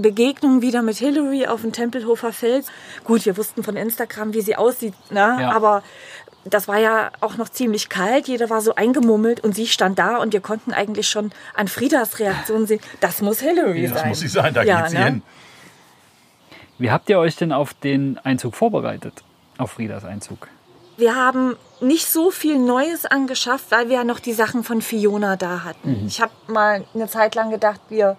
Begegnung wieder mit Hillary auf dem Tempelhofer Feld. Gut, wir wussten von Instagram, wie sie aussieht, ne? Ja. aber das war ja auch noch ziemlich kalt. Jeder war so eingemummelt und sie stand da und wir konnten eigentlich schon an Friedas Reaktion sehen, das muss Hillary Das sein. muss sie sein, da Ja, geht sie ne? hin. Wie habt ihr euch denn auf den Einzug vorbereitet? Auf Friedas Einzug? Wir haben nicht so viel Neues angeschafft, weil wir ja noch die Sachen von Fiona da hatten. Ich habe mal eine Zeit lang gedacht, wir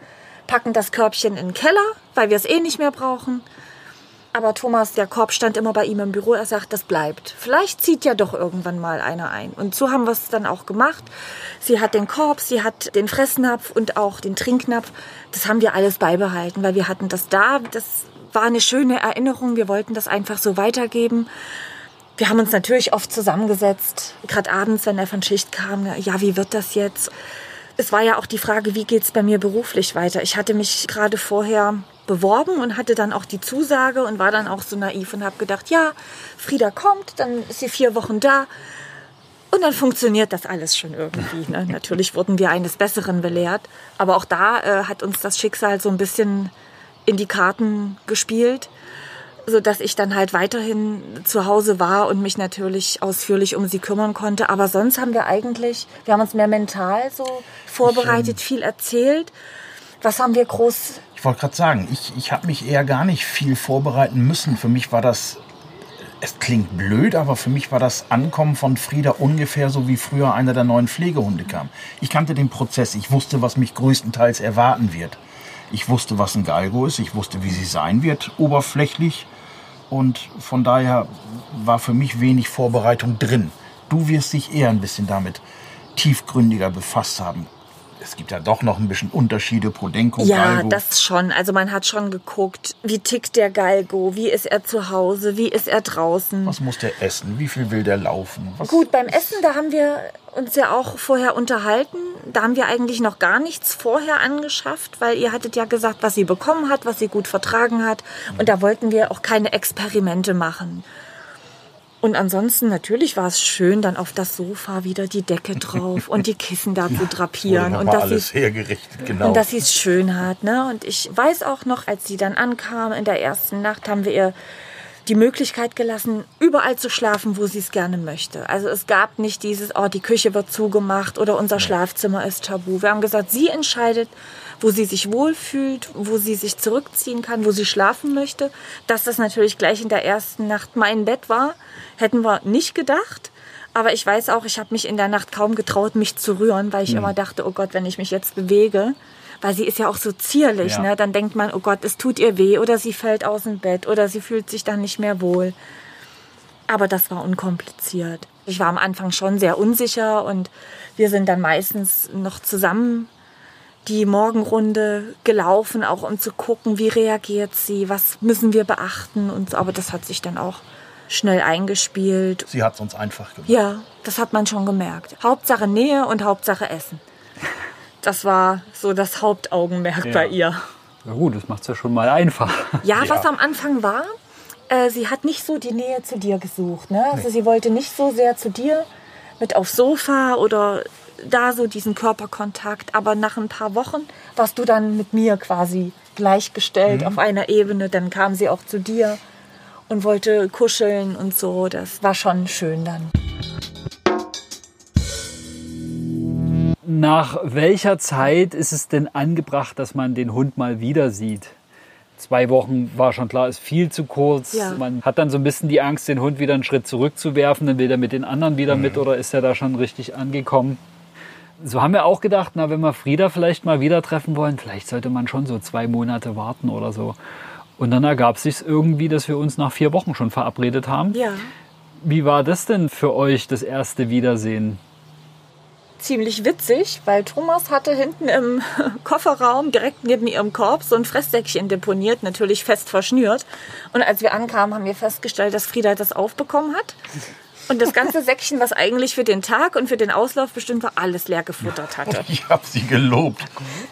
packen das Körbchen in den Keller, weil wir es eh nicht mehr brauchen. Aber Thomas, der Korb stand immer bei ihm im Büro, er sagt, das bleibt. Vielleicht zieht ja doch irgendwann mal einer ein. Und so haben wir es dann auch gemacht. Sie hat den Korb, sie hat den Fressnapf und auch den Trinknapf. Das haben wir alles beibehalten, weil wir hatten das da. Das war eine schöne Erinnerung. Wir wollten das einfach so weitergeben. Wir haben uns natürlich oft zusammengesetzt, gerade abends, wenn er von Schicht kam. Ja, wie wird das jetzt? Es war ja auch die Frage, wie geht's bei mir beruflich weiter? Ich hatte mich gerade vorher beworben und hatte dann auch die Zusage und war dann auch so naiv und habe gedacht, ja, Frieda kommt, dann ist sie vier Wochen da und dann funktioniert das alles schon irgendwie. Ne? Natürlich wurden wir eines Besseren belehrt, aber auch da äh, hat uns das Schicksal so ein bisschen in die Karten gespielt so dass ich dann halt weiterhin zu Hause war und mich natürlich ausführlich um sie kümmern konnte. Aber sonst haben wir eigentlich, wir haben uns mehr mental so vorbereitet, viel erzählt. Was haben wir groß? Ich wollte gerade sagen, ich, ich habe mich eher gar nicht viel vorbereiten müssen. Für mich war das, es klingt blöd, aber für mich war das Ankommen von Frieda ungefähr so wie früher einer der neuen Pflegehunde kam. Ich kannte den Prozess, ich wusste, was mich größtenteils erwarten wird. Ich wusste, was ein Galgo ist, ich wusste, wie sie sein wird, oberflächlich. Und von daher war für mich wenig Vorbereitung drin. Du wirst dich eher ein bisschen damit tiefgründiger befasst haben. Es gibt ja doch noch ein bisschen Unterschiede, Prodenko, Ja, Galgo. das schon. Also man hat schon geguckt, wie tickt der Galgo, wie ist er zu Hause, wie ist er draußen. Was muss der essen? Wie viel will der laufen? Was Gut, beim Essen, da haben wir uns ja auch vorher unterhalten. Da haben wir eigentlich noch gar nichts vorher angeschafft, weil ihr hattet ja gesagt, was sie bekommen hat, was sie gut vertragen hat. Und da wollten wir auch keine Experimente machen. Und ansonsten, natürlich war es schön, dann auf das Sofa wieder die Decke drauf und die Kissen da zu drapieren. Und dass alles sie hergerichtet, genau. und dass sie es schön hat. Ne? Und ich weiß auch noch, als sie dann ankam in der ersten Nacht, haben wir ihr die Möglichkeit gelassen, überall zu schlafen, wo sie es gerne möchte. Also es gab nicht dieses, oh, die Küche wird zugemacht oder unser Schlafzimmer ist tabu. Wir haben gesagt, sie entscheidet, wo sie sich wohlfühlt, wo sie sich zurückziehen kann, wo sie schlafen möchte. Dass das natürlich gleich in der ersten Nacht mein Bett war, hätten wir nicht gedacht. Aber ich weiß auch, ich habe mich in der Nacht kaum getraut, mich zu rühren, weil ich immer dachte, oh Gott, wenn ich mich jetzt bewege, weil sie ist ja auch so zierlich, Ja. ne? dann denkt man, oh Gott, es tut ihr weh oder sie fällt aus dem Bett oder sie fühlt sich dann nicht mehr wohl. Aber das war unkompliziert. Ich war am Anfang schon sehr unsicher und wir sind dann meistens noch zusammen die Morgenrunde gelaufen, auch um zu gucken, wie reagiert sie, was müssen wir beachten und so. Aber das hat sich dann auch schnell eingespielt. Sie hat es uns einfach gemacht. Ja, das hat man schon gemerkt. Hauptsache Nähe und Hauptsache Essen. Das war so das Hauptaugenmerk Ja. bei ihr. Ja gut, das macht es ja schon mal einfach. Ja, was am Anfang war, äh, sie hat nicht so die Nähe zu dir gesucht. Ne? Also sie wollte nicht so sehr zu dir mit aufs Sofa oder da so diesen Körperkontakt. Aber nach ein paar Wochen warst du dann mit mir quasi gleichgestellt auf einer Ebene. Dann kam sie auch zu dir und wollte kuscheln und so. Das war schon schön dann. Nach welcher Zeit ist es denn angebracht, dass man den Hund mal wieder sieht? Zwei Wochen war schon klar, ist viel zu kurz. Ja. Man hat dann so ein bisschen die Angst, den Hund wieder einen Schritt zurückzuwerfen. Dann will er mit den anderen wieder mit oder ist er da schon richtig angekommen? So haben wir auch gedacht, na, wenn wir Frieda vielleicht mal wieder treffen wollen, vielleicht sollte man schon so zwei Monate warten oder so. Und dann ergab sich irgendwie, dass wir uns nach vier Wochen schon verabredet haben. Ja, Wie war das denn für euch, das erste Wiedersehen? ziemlich witzig, weil Thomas hatte hinten im Kofferraum direkt neben ihrem Korb so ein Fresssäckchen deponiert, natürlich fest verschnürt. Und als wir ankamen, haben wir festgestellt, dass Frieda das aufbekommen hat. Und das ganze Säckchen, was eigentlich für den Tag und für den Auslauf bestimmt war, alles leer gefuttert hatte. Ich habe sie gelobt.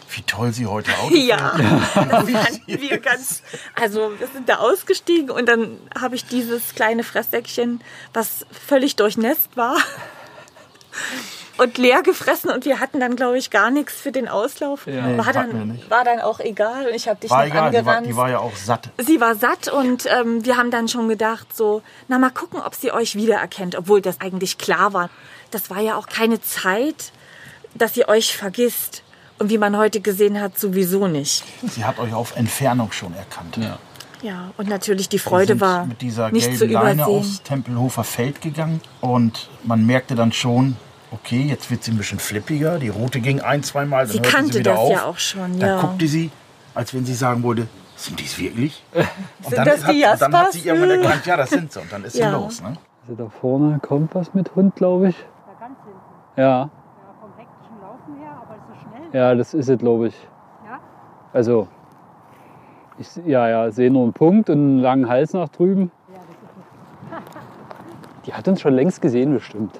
Wie toll sie heute Auto Ja, das fanden wir ganz. Also wir sind da ausgestiegen und dann habe ich dieses kleine Fresssäckchen, was völlig durchnässt war und leer gefressen und wir hatten dann, glaube ich, gar nichts für den Auslauf. Ja. Nee, war, dann, nicht. war dann auch egal. Und Ich habe dich War noch egal, die war, angerannt. die war ja auch satt. Sie war satt und ähm, wir haben dann schon gedacht, so, na mal gucken, ob sie euch wiedererkennt, obwohl das eigentlich klar war. Das war ja auch keine Zeit, dass sie euch vergisst. Und wie man heute gesehen hat, sowieso nicht. Sie hat euch auf Entfernung schon erkannt. Ja. Ja, und natürlich die Freude sind war mit dieser nicht zu gelben Leine übersehen. aufs Tempelhofer Feld gegangen und man merkte dann schon, okay, jetzt wird sie ein bisschen flippiger. Die Route ging ein, zweimal, dann Sie hörte kannte sie wieder das auf. ja auch schon, Dann ja. guckte sie, als wenn sie sagen würde, sind die es wirklich? Und Sind dann, das hat, die und dann hat sie Jaspers? irgendwann erkannt, ja, das sind sie. Und dann ist Ja. sie los. Ne? Also da vorne kommt was mit Hund, glaube ich. Da ganz hinten. Ja, Ja, vom hektischen Laufen her, aber so schnell. ja, das ist es, glaube ich. Ja? Also, ich ja, ja, sehe nur einen Punkt und einen langen Hals nach drüben. Die hat uns schon längst gesehen, bestimmt.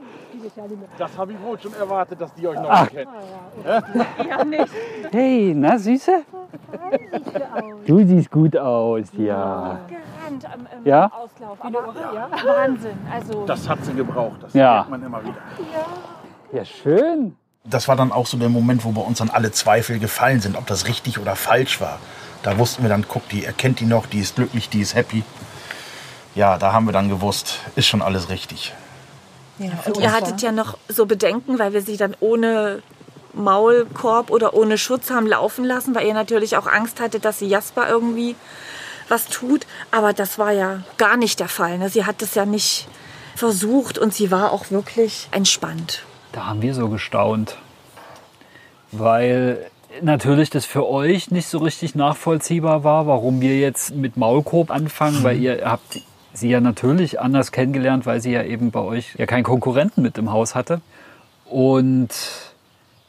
Das habe ich wohl schon erwartet, dass die euch noch Ach. kennen. Hey, na Süße? Du siehst gut aus, ja. Gerannt am, im Ja? Auslauf. Aber Wahnsinn. Also Das hat sie gebraucht. Das Ja. merkt man immer wieder. Ja, schön. Das war dann auch so der Moment, wo bei uns dann alle Zweifel gefallen sind, ob das richtig oder falsch war. Da wussten wir dann, guck, die erkennt die noch, die ist glücklich, die ist happy. Ja, da haben wir dann gewusst, ist schon alles richtig. Ja, und ihr hattet ja noch so Bedenken, weil wir sie dann ohne Maulkorb oder ohne Schutz haben laufen lassen, weil ihr natürlich auch Angst hattet, dass sie Jasper irgendwie was tut. Aber das war ja gar nicht der Fall. Ne? Sie hat es ja nicht versucht und sie war auch wirklich entspannt. Da haben wir so gestaunt. Weil natürlich das für euch nicht so richtig nachvollziehbar war, warum wir jetzt mit Maulkorb anfangen, weil ihr habt sie ja natürlich anders kennengelernt, weil sie ja eben bei euch ja keinen Konkurrenten mit im Haus hatte. Und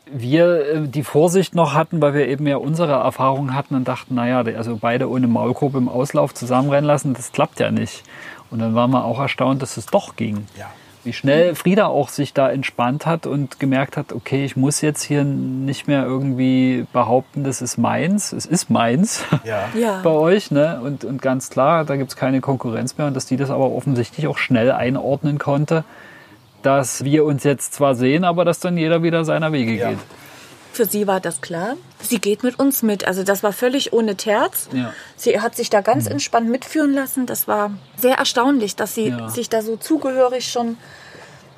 wir äh, die Vorsicht noch hatten, weil wir eben ja unsere Erfahrungen hatten und dachten, naja, also beide ohne Maulkorb im Auslauf zusammenrennen lassen, das klappt ja nicht. Und dann waren wir auch erstaunt, dass es doch ging. Ja. Wie schnell Frieda auch sich da entspannt hat und gemerkt hat, okay, ich muss jetzt hier nicht mehr irgendwie behaupten, das ist meins. Es ist meins Ja. Ja. bei euch. Ne? Und, und ganz klar, da gibt es keine Konkurrenz mehr. Und dass die das aber offensichtlich auch schnell einordnen konnte, dass wir uns jetzt zwar sehen, aber dass dann jeder wieder seiner Wege Ja. geht. Für sie war das klar. Sie geht mit uns mit. Also das war völlig ohne Terz. Ja. Sie hat sich da ganz entspannt mitführen lassen. Das war sehr erstaunlich, dass sie Ja. sich da so zugehörig schon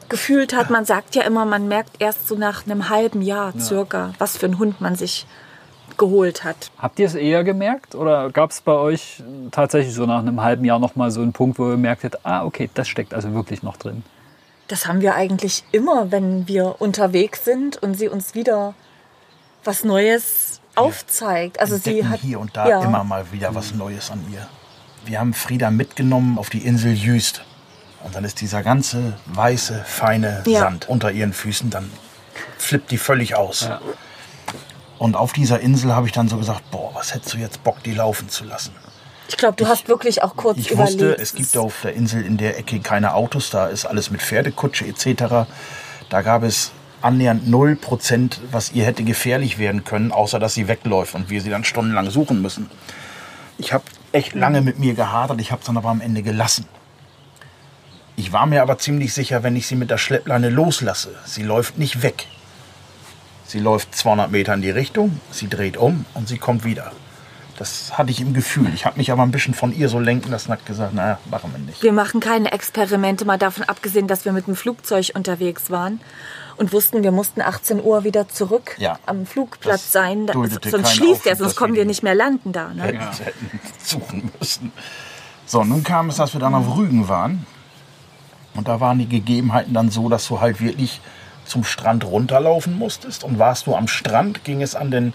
gefühlt hat. Man sagt ja immer, man merkt erst so nach einem halben Jahr circa, was für ein Hund man sich geholt hat. Habt ihr es eher gemerkt oder gab es bei euch tatsächlich so nach einem halben Jahr noch mal so einen Punkt, wo ihr merktet, ah okay, das steckt also wirklich noch drin? Das haben wir eigentlich immer, wenn wir unterwegs sind und sie uns wieder was Neues aufzeigt. Also sie hat hier und da ja. immer mal wieder was Neues an ihr. Wir haben Frieda mitgenommen auf die Insel Jüst. Und dann ist dieser ganze weiße, feine Ja. Sand unter ihren Füßen, dann flippt die völlig aus. Und auf dieser Insel habe ich dann so gesagt, boah, was hättest du jetzt Bock, die laufen zu lassen? Ich glaube, du hast wirklich auch kurz Ich überlegt. wusste, es gibt auf der Insel in der Ecke keine Autos, da ist alles mit Pferdekutsche etc. Da gab es annähernd 0%, was ihr hätte gefährlich werden können, außer dass sie wegläuft und wir sie dann stundenlang suchen müssen. Ich habe echt lange mit mir gehadert, ich habe es dann aber am Ende gelassen. Ich war mir aber ziemlich sicher, wenn ich sie mit der Schleppleine loslasse, sie läuft nicht weg. Sie läuft 200 Meter in die Richtung, sie dreht um und sie kommt wieder. Das hatte ich im Gefühl. Ich habe mich aber ein bisschen von ihr so lenken lassen und gesagt, naja, machen wir nicht. Wir machen keine Experimente, mal davon abgesehen, dass wir mit dem Flugzeug unterwegs waren und wussten, wir mussten 18 Uhr wieder zurück Ja. am Flugplatz Das sein. Da, sonst schließt er, sonst kommen wir nicht mehr landen da. Ne? hätten, hätten suchen müssen. So, nun kam es, dass wir dann auf Rügen waren. Und da waren die Gegebenheiten dann so, dass du halt wirklich zum Strand runterlaufen musstest. Und warst du am Strand, ging es an den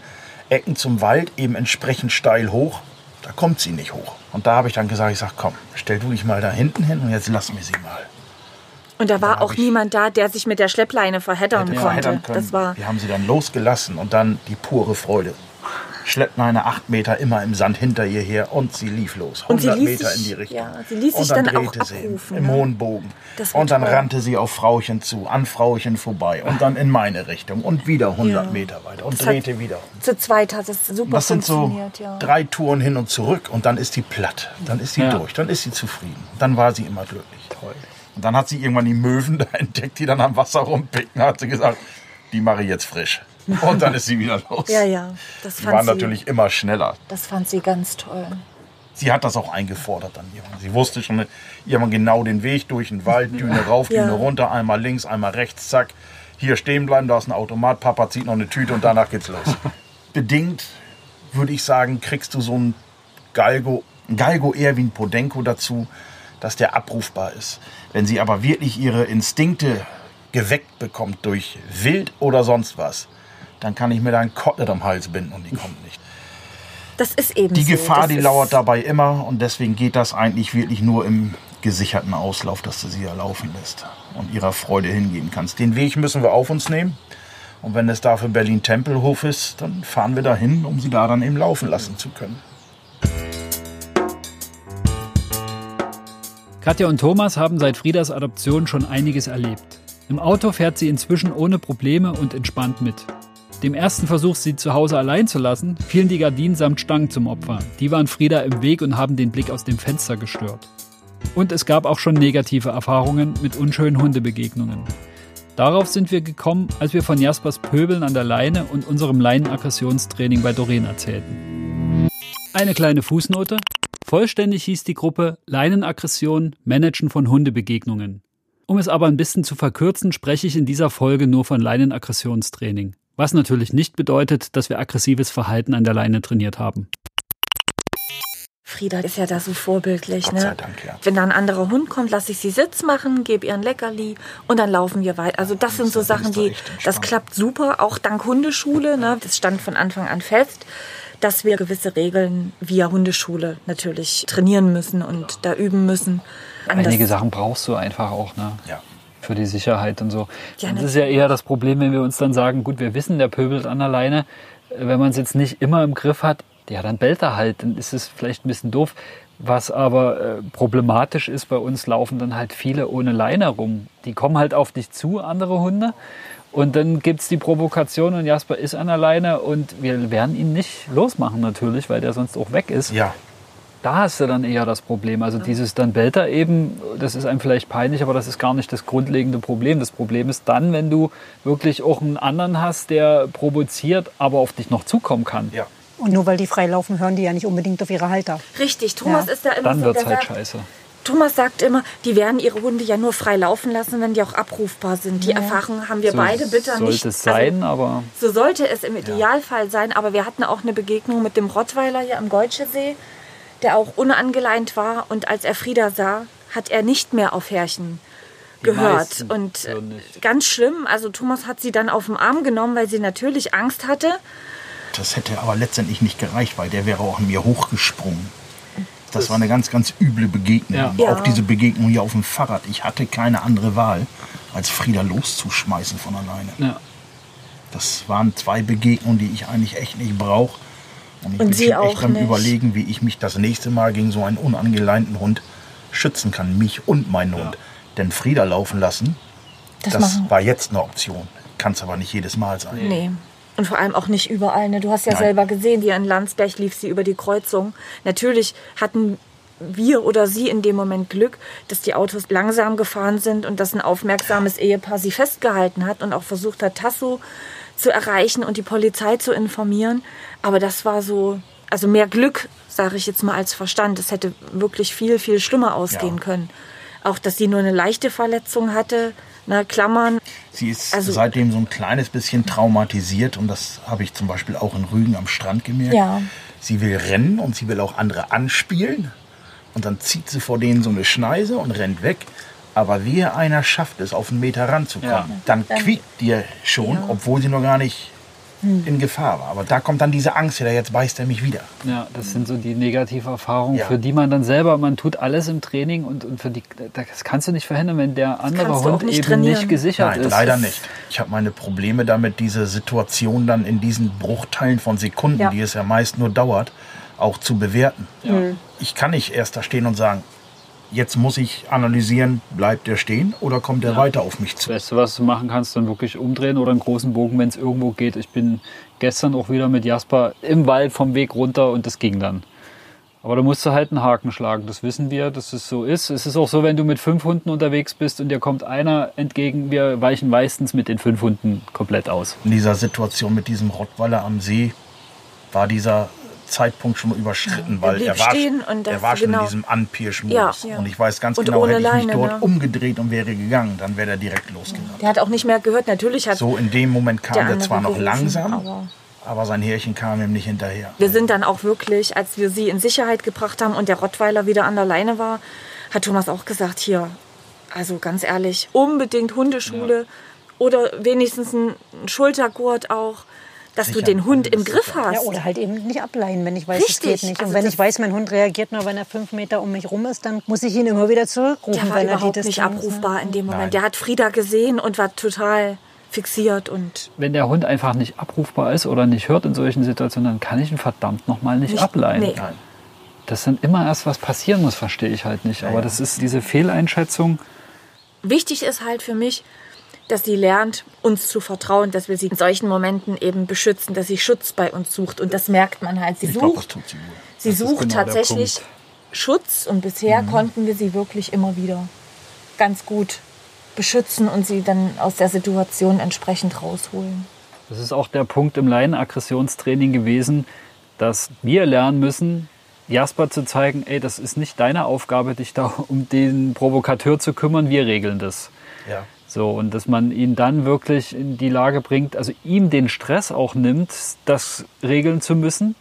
Ecken zum Wald eben entsprechend steil hoch. Da kommt sie nicht hoch. Und da habe ich dann gesagt, ich sag, komm, stell du dich mal da hinten hin und jetzt lassen wir sie mal. Und da war auch niemand da, der sich mit der Schleppleine verheddern Hätte konnte. verheddern können. Das war Wir haben sie dann losgelassen und dann die pure Freude. Schleppleine acht Meter immer im Sand hinter ihr her und sie lief los. 100 Und sie ließ Meter sich- in die Richtung. ja, sie ließ und sich dann, dann auch drehte sie abrufen, im ne? hohen Bogen. Das Und dann toll. rannte sie auf Frauchen zu, an Frauchen vorbei und dann in meine Richtung und wieder 100 Ja. Meter weiter und Das hat- drehte wieder. zu zweit hat es super Das sind so funktioniert. ja. drei Touren hin und zurück und dann ist die platt. Dann ist sie Ja. durch, dann ist sie zufrieden. Dann war sie immer glücklich. Toll. Und dann hat sie irgendwann die Möwen da entdeckt, die dann am Wasser rumpicken. Hat sie gesagt, die mache ich jetzt frisch. Und dann ist sie wieder los. Ja, ja, das Die fand waren sie, natürlich immer schneller. das fand sie ganz toll. Sie hat das auch eingefordert dann irgendwann. Sie wusste schon irgendwann genau den Weg durch den Wald, Düne rauf, Ja. Düne runter, einmal links, einmal rechts, zack. Hier stehen bleiben, da ist ein Automat, Papa zieht noch eine Tüte und danach geht's los. Bedingt, würde ich sagen, kriegst du so ein Galgo, ein Galgo eher wie ein Podenko dazu, dass der abrufbar ist. Wenn sie aber wirklich ihre Instinkte geweckt bekommt durch Wild oder sonst was, dann kann ich mir da ein Kotelett am Hals binden und die kommt nicht. Das ist eben Die so. Gefahr, das die lauert dabei immer und deswegen geht das eigentlich wirklich nur im gesicherten Auslauf, dass du sie ja laufen lässt und ihrer Freude hingehen kannst. Den Weg müssen wir auf uns nehmen und wenn es dafür Berlin-Tempelhof ist, dann fahren wir dahin, um sie da dann eben laufen lassen zu können. Katja und Thomas haben seit Friedas Adoption schon einiges erlebt. Im Auto fährt sie inzwischen ohne Probleme und entspannt mit. Dem ersten Versuch, sie zu Hause allein zu lassen, fielen die Gardinen samt Stangen zum Opfer. Die waren Frieda im Weg und haben den Blick aus dem Fenster gestört. Und es gab auch schon negative Erfahrungen mit unschönen Hundebegegnungen. Darauf sind wir gekommen, als wir von Jaspers Pöbeln an der Leine und unserem Leinenaggressionstraining bei Doreen erzählten. Eine kleine Fußnote. Vollständig hieß die Gruppe Leinenaggression Managen von Hundebegegnungen. Um es aber ein bisschen zu verkürzen, spreche ich in dieser Folge nur von Leinenaggressionstraining. Was natürlich nicht bedeutet, dass wir aggressives Verhalten an der Leine trainiert haben. Frieda ist ja da so vorbildlich. Gott ne? sei Dank, ja. Wenn da ein anderer Hund kommt, lasse ich sie Sitz machen, gebe ihr ein Leckerli und dann laufen wir weiter. Also das sind so Sachen, die, das klappt super, auch dank Hundeschule. Ne? Das stand von Anfang an fest, dass wir gewisse Regeln via Hundeschule natürlich trainieren müssen und da üben müssen. Anders- Einige Sachen brauchst du einfach auch, ne? Ja. Für die Sicherheit und so. Ja, das ist ja eher das Problem, wenn wir uns dann sagen, gut, wir wissen, der pöbelt an der Leine. Wenn man es jetzt nicht immer im Griff hat, ja, dann bellt er halt. Dann ist es vielleicht ein bisschen doof. Was aber äh, problematisch ist, bei uns laufen dann halt viele ohne Leine rum. Die kommen halt auf dich zu, andere Hunde. Und dann gibt es die Provokation und Jasper ist an der Leine und wir werden ihn nicht losmachen natürlich, weil der sonst auch weg ist. Ja, Da hast du dann eher das Problem. Also dieses dann bellt er eben, das ist einem vielleicht peinlich, aber das ist gar nicht das grundlegende Problem. Das Problem ist dann, wenn du wirklich auch einen anderen hast, der provoziert, aber auf dich noch zukommen kann. ja. Und nur weil die frei laufen, hören die ja nicht unbedingt auf ihre Halter. Richtig, Thomas Ja. ist da immer Dann so, wird's der halt scheiße. Thomas sagt immer, die werden ihre Hunde ja nur frei laufen lassen, wenn die auch abrufbar sind. Die Erfahrung haben wir So beide bitter sollte nicht. es sein, aber so sollte es im Idealfall sein, aber wir hatten auch eine Begegnung mit dem Rottweiler hier am Goltschesee, der auch unangeleint war und als er Frieda sah, hat er nicht mehr auf Härchen gehört. Und äh, ganz schlimm, also Thomas hat sie dann auf den Arm genommen, weil sie natürlich Angst hatte. Das hätte aber letztendlich nicht gereicht, weil der wäre auch an mir hochgesprungen. Das war eine ganz, ganz üble Begegnung. Ja. Ja. Auch diese Begegnung hier auf dem Fahrrad. Ich hatte keine andere Wahl, als Frieda loszuschmeißen von alleine. ja. Das waren zwei Begegnungen, die ich eigentlich echt nicht brauche. Und ich Und bin sie schon auch echt am nicht. überlegen, wie ich mich das nächste Mal gegen so einen unangeleinten Hund schützen kann. Mich und meinen Hund. Denn Frieda laufen lassen, Das, das, war jetzt eine Option. Kann es aber nicht jedes Mal sein. Nee. Und vor allem auch nicht überall. Ne? Du hast ja Nein. selber gesehen, hier in Landsberg lief sie über die Kreuzung. Natürlich hatten wir oder sie in dem Moment Glück, dass die Autos langsam gefahren sind und dass ein aufmerksames Ehepaar sie festgehalten hat und auch versucht hat, Tasso zu erreichen und die Polizei zu informieren. Aber das war so, also mehr Glück, sage ich jetzt mal, als Verstand. Es hätte wirklich viel, viel schlimmer ausgehen Ja. können. Auch, dass sie nur eine leichte Verletzung hatte, ne, Klammern. Sie ist Also- seitdem so ein kleines bisschen traumatisiert und das habe ich zum Beispiel auch in Rügen am Strand gemerkt. Ja. Sie will rennen und sie will auch andere anspielen und dann zieht sie vor denen so eine Schneise und rennt weg. Aber wehe einer schafft es, auf einen Meter ranzukommen, Ja. dann quiekt dir schon, obwohl sie noch gar nicht Hm. in Gefahr war. Aber da kommt dann diese Angst wieder, jetzt beißt er mich wieder. Ja, das sind so die Negativerfahrungen, Ja. für die man dann selber, man tut alles im Training und, und für die, das kannst du nicht verhindern, wenn der andere Hund nicht eben trainieren. nicht gesichert Nein, ist. leider nicht. Ich habe meine Probleme damit, diese Situation dann in diesen Bruchteilen von Sekunden, Ja. die es ja meist nur dauert, auch zu bewerten. Ich kann nicht erst da stehen und sagen, jetzt muss ich analysieren, bleibt er stehen oder kommt er weiter auf mich Das zu? Beste, was du machen kannst, dann wirklich umdrehen oder einen großen Bogen, wenn es irgendwo geht. Ich bin gestern auch wieder mit Jasper im Wald vom Weg runter und das ging dann. Aber da musst du halt einen Haken schlagen. Das wissen wir, dass es so ist. Es ist auch so, wenn du mit fünf Hunden unterwegs bist und dir kommt einer entgegen. Wir weichen meistens mit den fünf Hunden komplett aus. In dieser Situation mit diesem Rottweiler am See war dieser Zeitpunkt schon überschritten, Ja, weil er war, er war schon genau. in diesem Anpirsch-Modus. Ja, ja. Und ich weiß ganz Und genau, hätte ich mich dort ne? umgedreht und wäre gegangen, dann wäre er direkt losgegangen. Der hat auch nicht mehr gehört. Natürlich hat So in dem Moment kam der er zwar noch gerufen, langsam, aber- aber sein Härchen kam ihm nicht hinterher. Wir sind dann auch wirklich, als wir sie in Sicherheit gebracht haben und der Rottweiler wieder an der Leine war, hat Thomas auch gesagt, hier, also ganz ehrlich, unbedingt Hundeschule oder wenigstens ein Schultergurt auch, dass du Sicher, den Hund im Griff hast. Ja, oder halt eben nicht ableihen, wenn ich weiß, es Richtig. geht nicht. Also Und wenn das- ich weiß, mein Hund reagiert nur, wenn er fünf Meter um mich rum ist, dann muss ich ihn immer wieder zurückrufen, der war wenn er die überhaupt nicht abrufbar in dem Moment. Nein. Der hat Frieda gesehen und war total fixiert und Wenn der Hund einfach nicht abrufbar ist oder nicht hört in solchen Situationen, dann kann ich ihn verdammt nochmal nicht, Nicht- ableihen. nee. Nein. Das dann immer erst was passieren muss, verstehe ich halt nicht. Aber das ist diese Fehleinschätzung. wichtig ist halt für mich, dass sie lernt, uns zu vertrauen, dass wir sie in solchen Momenten eben beschützen, dass sie Schutz bei uns sucht. Und das merkt man halt. Sie Ich sucht, tut sie sie sucht genau tatsächlich. Schutz und bisher konnten wir sie wirklich immer wieder ganz gut beschützen und sie dann aus der Situation entsprechend rausholen. Das ist auch der Punkt im Laienaggressionstraining gewesen, dass wir lernen müssen, Jasper zu zeigen, ey, das ist nicht deine Aufgabe, dich da um den Provokateur zu kümmern, wir regeln das. Ja. So, und dass man ihn dann wirklich in die Lage bringt, also ihm den Stress auch nimmt, das regeln zu müssen.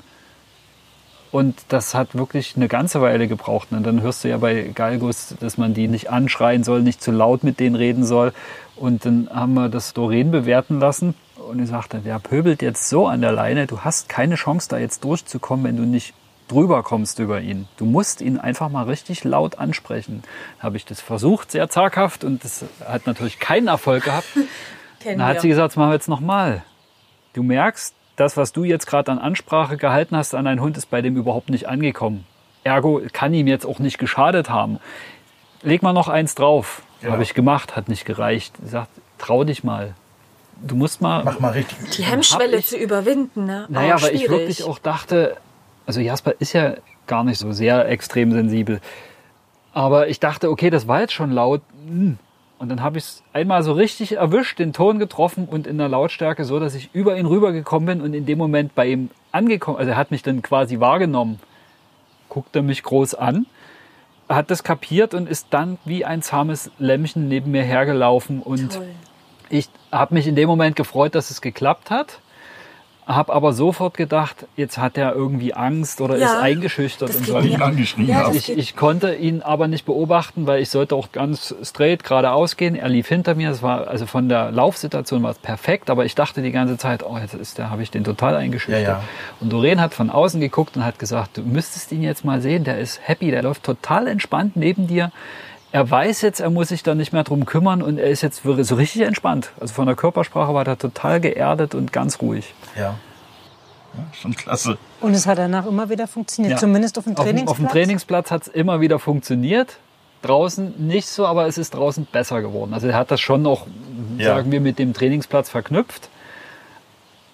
Und das hat wirklich eine ganze Weile gebraucht. Und dann hörst du ja bei Galgus, dass man die nicht anschreien soll, nicht zu laut mit denen reden soll. Und dann haben wir das Doreen bewerten lassen. Und ich sagte, der pöbelt jetzt so an der Leine, du hast keine Chance, da jetzt durchzukommen, wenn du nicht drüber kommst über ihn. Du musst ihn einfach mal richtig laut ansprechen. Habe ich das versucht, sehr zaghaft, und das hat natürlich keinen Erfolg gehabt. Dann hat sie gesagt, das machen wir jetzt nochmal. Du merkst, das, was du jetzt gerade an Ansprache gehalten hast an deinen Hund, ist bei dem überhaupt nicht angekommen. Ergo kann ihm jetzt auch nicht geschadet haben. Leg mal noch eins drauf. Ja. Habe ich gemacht, hat nicht gereicht. Sie sagt, trau dich mal. Du musst mal. Mach mal richtig. Die Hemmschwelle ich- zu überwinden, ne? Naja, weil ich wirklich auch dachte, also Jasper ist ja gar nicht so sehr extrem sensibel. Aber ich dachte, okay, das war jetzt schon laut. hm. Und dann habe ich es einmal so richtig erwischt, den Ton getroffen und in der Lautstärke so, dass ich über ihn rübergekommen bin und in dem Moment bei ihm angekommen, also er hat mich dann quasi wahrgenommen, guckte mich groß an hat das kapiert und ist dann wie ein zahmes Lämmchen neben mir hergelaufen. Und Toll. ich habe mich in dem Moment gefreut, dass es geklappt hat. Habe aber sofort gedacht, jetzt hat er irgendwie Angst oder Ja, ist eingeschüchtert das und so. Weil ich ihn angeschrien Ja, habe. Ich, ich konnte ihn aber nicht beobachten, weil ich sollte auch ganz straight geradeaus gehen. Er lief hinter mir. Es war also von der Laufsituation war es perfekt, aber ich dachte die ganze Zeit, oh, jetzt ist der, habe ich den total eingeschüchtert. Ja, ja. Und Doreen hat von außen geguckt und hat gesagt, du müsstest ihn jetzt mal sehen. Der ist happy, der läuft total entspannt neben dir. Er weiß jetzt, er muss sich da nicht mehr drum kümmern und er ist jetzt wirklich so richtig entspannt. Also von der Körpersprache war der total geerdet und ganz ruhig. Ja. ja. Schon klasse. Und es hat danach immer wieder funktioniert, Ja. zumindest auf dem Auf, dem- Trainingsplatz. auf dem Trainingsplatz hat es immer wieder funktioniert. Draußen nicht so, aber es ist draußen besser geworden. Also er hat das schon noch, Ja. sagen wir, mit dem Trainingsplatz verknüpft.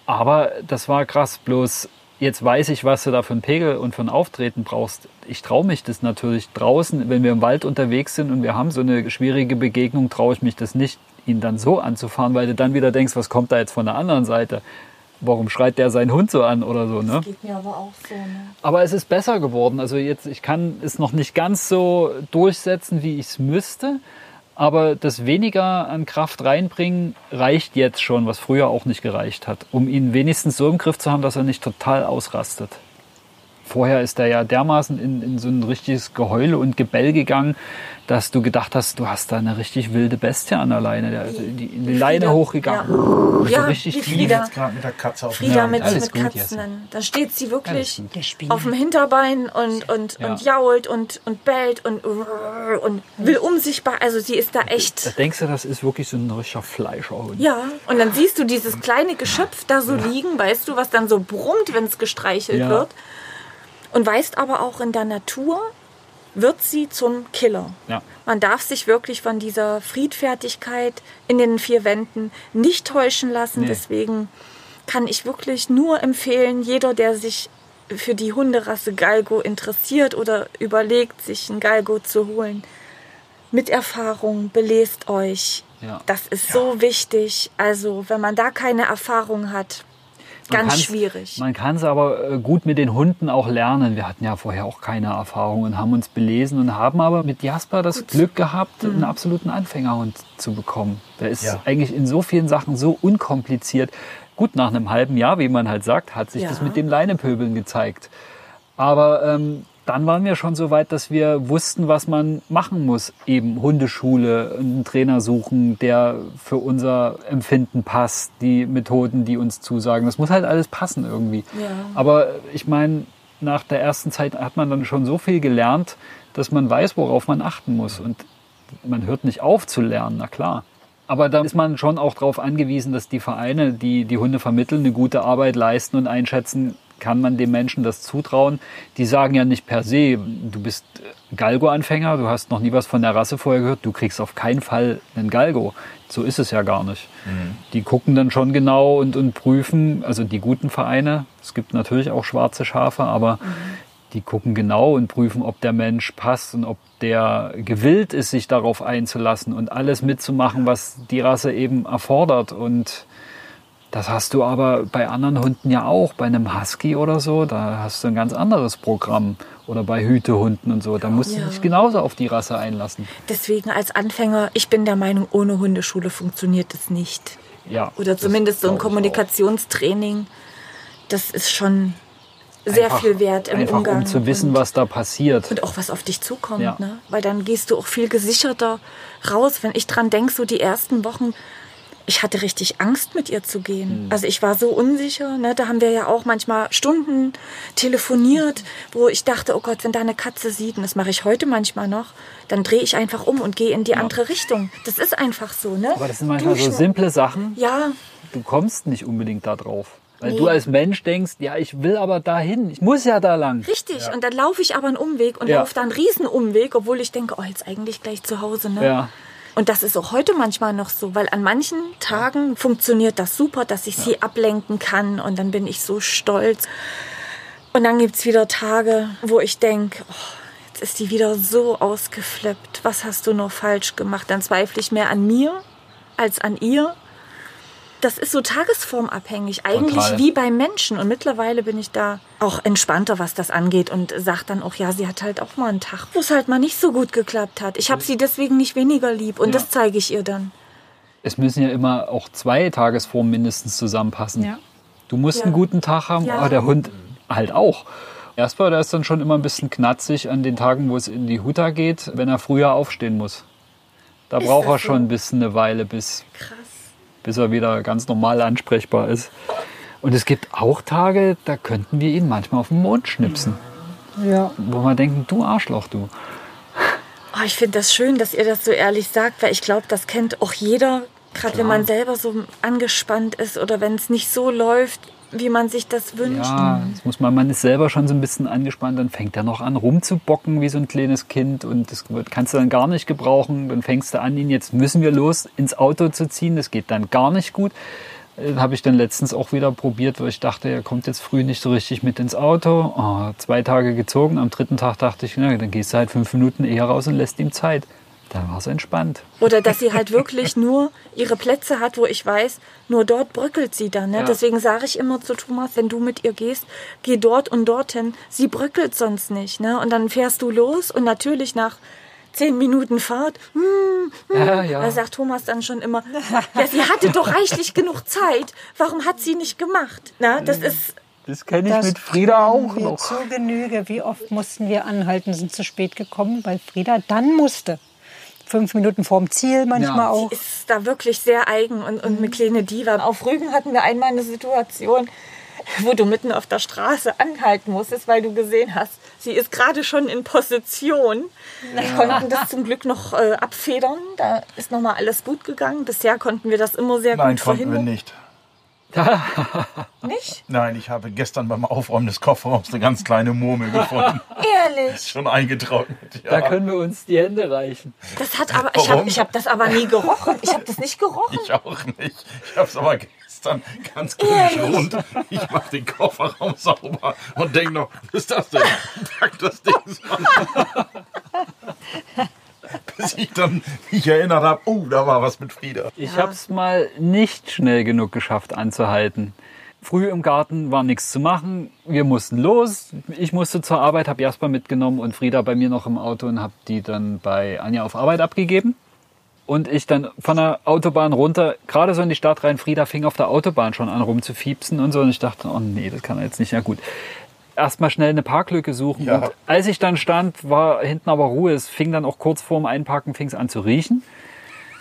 Aber das war krass. Bloß jetzt weiß ich, was du da für einen Pegel und für ein Auftreten brauchst. Ich traue mich das natürlich draußen, wenn wir im Wald unterwegs sind und wir haben so eine schwierige Begegnung, traue ich mich das nicht, ihn dann so anzufahren, weil du dann wieder denkst, was kommt da jetzt von der anderen Seite? Warum schreit der seinen Hund so an oder so, ne? Geht mir aber auch so. Ne? Aber es ist besser geworden. Also jetzt, ich kann es noch nicht ganz so durchsetzen, wie ich es müsste. Aber das weniger an Kraft reinbringen reicht jetzt schon, was früher auch nicht gereicht hat, um ihn wenigstens so im Griff zu haben, dass er nicht total ausrastet. Vorher ist er ja dermaßen in, in so ein richtiges Geheule und Gebell gegangen, dass du gedacht hast, du hast da eine richtig wilde Bestie an der Leine. Der, die, die Leine Frieda. hochgegangen. Ja, ja richtig wie tief. Frieda. Jetzt gerade mit der Katze auf dem Frieda mit, mit gut, Katzen. Da steht sie wirklich auf dem Hinterbein und, und, Ja. und jault und, und bellt und, und will unsichtbar. Also sie ist da Da echt. denkst du, das ist wirklich so ein richtiger Fleischerhund. Ja, und dann siehst du dieses kleine Geschöpf da so liegen, weißt du, was dann so brummt, wenn es gestreichelt Ja. wird. Und weißt aber auch, in der Natur wird sie zum Killer. Ja. Man darf sich wirklich von dieser Friedfertigkeit in den vier Wänden nicht täuschen lassen. Nee. Deswegen kann ich wirklich nur empfehlen, jeder, der sich für die Hunderasse Galgo interessiert oder überlegt, sich einen Galgo zu holen, mit Erfahrung, belest euch. Ja. Das ist so wichtig. Also, wenn man da keine Erfahrung hat, ganz schwierig. Man kann es aber äh, gut mit den Hunden auch lernen. Wir hatten ja vorher auch keine Erfahrung und haben uns belesen und haben aber mit Jasper das Glück gehabt, Mhm. einen absoluten Anfängerhund zu bekommen. Der ist Ja. eigentlich in so vielen Sachen so unkompliziert. Gut, nach einem halben Jahr, wie man halt sagt, hat sich Ja. das mit dem Leinepöbeln gezeigt. Aber ähm, dann waren wir schon so weit, dass wir wussten, was man machen muss. Eben Hundeschule, einen Trainer suchen, der für unser Empfinden passt, die Methoden, die uns zusagen. Das muss halt alles passen irgendwie. Ja. Aber ich meine, nach der ersten Zeit hat man dann schon so viel gelernt, dass man weiß, worauf man achten muss. Und man hört nicht auf zu lernen, na klar. Aber da ist man schon auch darauf angewiesen, dass die Vereine, die die Hunde vermitteln, eine gute Arbeit leisten und einschätzen, kann man dem Menschen das zutrauen. Die sagen ja nicht per se, du bist Galgo-Anfänger, du hast noch nie was von der Rasse vorher gehört, du kriegst auf keinen Fall einen Galgo. So ist es ja gar nicht. Die gucken dann schon genau und, und prüfen, also die guten Vereine, es gibt natürlich auch schwarze Schafe, aber die gucken genau und prüfen, ob der Mensch passt und ob der gewillt ist, sich darauf einzulassen und alles mitzumachen, was die Rasse eben erfordert. Und das hast du aber bei anderen Hunden ja auch, bei einem Husky oder so, da hast du ein ganz anderes Programm. Oder bei Hütehunden und so, da musst du Ja. dich genauso auf die Rasse einlassen. Deswegen als Anfänger, ich bin der Meinung, ohne Hundeschule funktioniert es nicht. Ja, Oder zumindest so ein. Kommunikationstraining. Das ist schon sehr Einfach- viel wert im Einfach Umgang. um zu wissen, und, was da passiert. und auch was auf dich zukommt. Ja. Ne? Weil dann gehst du auch viel gesicherter raus. Wenn ich dran denke, so die ersten Wochen, ich hatte richtig Angst, mit ihr zu gehen. Mhm. Also ich war so unsicher. Ne? Da haben wir ja auch manchmal Stunden telefoniert, wo ich dachte, oh Gott, wenn da eine Katze sieht, und das mache ich heute manchmal noch, dann drehe ich einfach um und gehe in die andere Richtung. Das ist einfach so. Ne? Aber das sind manchmal so simple Sachen, Ja, du kommst nicht unbedingt da drauf. Weil Nee. du als Mensch denkst, ja, ich will aber dahin, ich muss ja da lang. Richtig, und dann laufe ich aber einen Umweg und Ja. laufe da einen Riesenumweg, obwohl ich denke, oh, jetzt eigentlich gleich zu Hause. Ne? Ja. Und das ist auch heute manchmal noch so, weil an manchen Tagen funktioniert das super, dass ich sie ablenken kann und dann bin ich so stolz. Und dann gibt's wieder Tage, wo ich denke, oh, jetzt ist die wieder so ausgeflippt. Was hast du noch falsch gemacht? Dann zweifle ich mehr an mir als an ihr. Das ist so tagesformabhängig, eigentlich Total. wie beim Menschen. Und mittlerweile bin ich da auch entspannter, was das angeht und sagt dann auch, ja, sie hat halt auch mal einen Tag, wo es halt mal nicht so gut geklappt hat. Ich habe sie deswegen nicht weniger lieb und Ja. das zeige ich ihr dann. Es müssen ja immer auch zwei Tagesformen mindestens zusammenpassen. Ja. Du musst Ja. einen guten Tag haben, Ja. aber der Hund halt auch. Erstmal, der ist dann schon immer ein bisschen knatzig an den Tagen, wo es in die Huta geht, wenn er früher aufstehen muss. Da Ist braucht er so? schon ein bisschen eine Weile, bis, Krass. Bis er wieder ganz normal ansprechbar ist. Und es gibt auch Tage, da könnten wir ihn manchmal auf den Mond schnipsen. Ja. Wo wir denken, du Arschloch, du. Oh, ich finde das schön, dass ihr das so ehrlich sagt, weil ich glaube, das kennt auch jeder, gerade wenn man selber so angespannt ist oder wenn es nicht so läuft, wie man sich das wünscht. Ja, das muss man, man ist selber schon so ein bisschen angespannt, dann fängt er noch an rumzubocken wie so ein kleines Kind und das kannst du dann gar nicht gebrauchen. Dann fängst du an, ihn jetzt müssen wir los ins Auto zu ziehen. Das geht dann gar nicht gut. Äh, Habe ich dann letztens auch wieder probiert, weil ich dachte, er kommt jetzt früh nicht so richtig mit ins Auto. Oh, zwei Tage gezogen. Am dritten Tag dachte ich, na, dann gehst du halt fünf Minuten eher raus und lässt ihm Zeit. Dann war es entspannt. Oder dass sie halt wirklich nur ihre Plätze hat, wo ich weiß, nur dort bröckelt sie dann. Ne? Ja. Deswegen sage ich immer zu Thomas, wenn du mit ihr gehst, geh dort und dorthin. Sie bröckelt sonst nicht. Ne? Und dann fährst du los und natürlich nach zehn Minuten Fahrt, hm, Ja, ja. da sagt Thomas dann schon immer, ja, sie hatte doch reichlich genug Zeit. Warum hat sie nicht gemacht? Na, das ist, Das kenne ich Das mit Frieda auch noch. Zur Genüge. Wie oft mussten wir anhalten, sind zu spät gekommen, weil Frieda dann musste. Fünf Minuten vorm Ziel manchmal Ja. auch. ist da wirklich sehr eigen und, und eine kleine Diva. Auf Rügen hatten wir einmal eine Situation, wo du mitten auf der Straße anhalten musstest, weil du gesehen hast, sie ist gerade schon in Position. Wir konnten das zum Glück noch äh, abfedern. Da ist noch mal alles gut gegangen. Bisher konnten wir das immer sehr Nein, gut konnten wir verhindern. nicht. Nicht? Nein, ich habe gestern beim Aufräumen des Kofferraums eine ganz kleine Murmel gefunden. Ehrlich. Schon eingetrocknet. Da Ja. können wir uns die Hände reichen. Das hat aber, ich habe Warum? ich hab das aber nie gerochen. Ich habe das nicht gerochen. Ich auch nicht. Ich habe es aber gestern ganz geschont. Ich mache den Kofferraum sauber und denke noch, was ist das denn? Pack das Ding so. Bis ich dann mich erinnert habe, oh, da war was mit Frieda. Ich habe es mal nicht schnell genug geschafft anzuhalten. Früh im Garten war nichts zu machen. Wir mussten los. Ich musste zur Arbeit, habe Jasper mitgenommen und Frieda bei mir noch im Auto und habe die dann bei Anja auf Arbeit abgegeben. Und ich dann von der Autobahn runter, gerade so in die Stadt rein, Frieda fing auf der Autobahn schon an rumzufiepsen und so. Und ich dachte, oh nee, das kann er jetzt nicht. Ja gut. Erstmal schnell eine Parklücke suchen. Ja. Und als ich dann stand, war hinten aber Ruhe. Es fing dann auch kurz vorm Einparken fing es an zu riechen.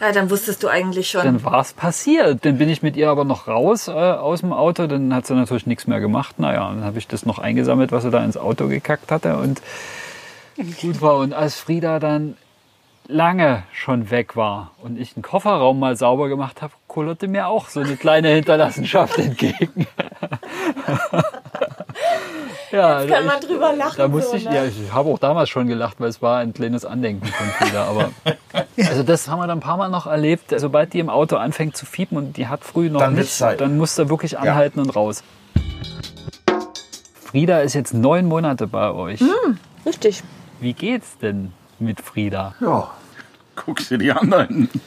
Ja, dann wusstest du eigentlich schon. Dann war es passiert. Dann bin ich mit ihr aber noch raus äh, aus dem Auto. Dann hat sie natürlich nichts mehr gemacht. Naja, dann habe ich das noch eingesammelt, was sie da ins Auto gekackt hatte. Und gut war. Und als Frieda dann lange schon weg war und ich den Kofferraum mal sauber gemacht habe, kullerte mir auch so eine kleine Hinterlassenschaft entgegen. Ja, Jetzt kann ich- man drüber lachen. da musste so, ich, ne? ja, ich habe auch damals schon gelacht, weil es war ein kleines Andenken von Frieda. Aber also das haben wir dann ein paar Mal noch erlebt. Sobald die im Auto anfängt zu fiepen und die hat früh noch Dann nicht, Zeit. dann muss er wirklich anhalten und raus. Frieda ist jetzt neun Monate bei euch. Hm. Richtig. Wie geht's denn mit Frieda? Ja, guck sie die an da hinten.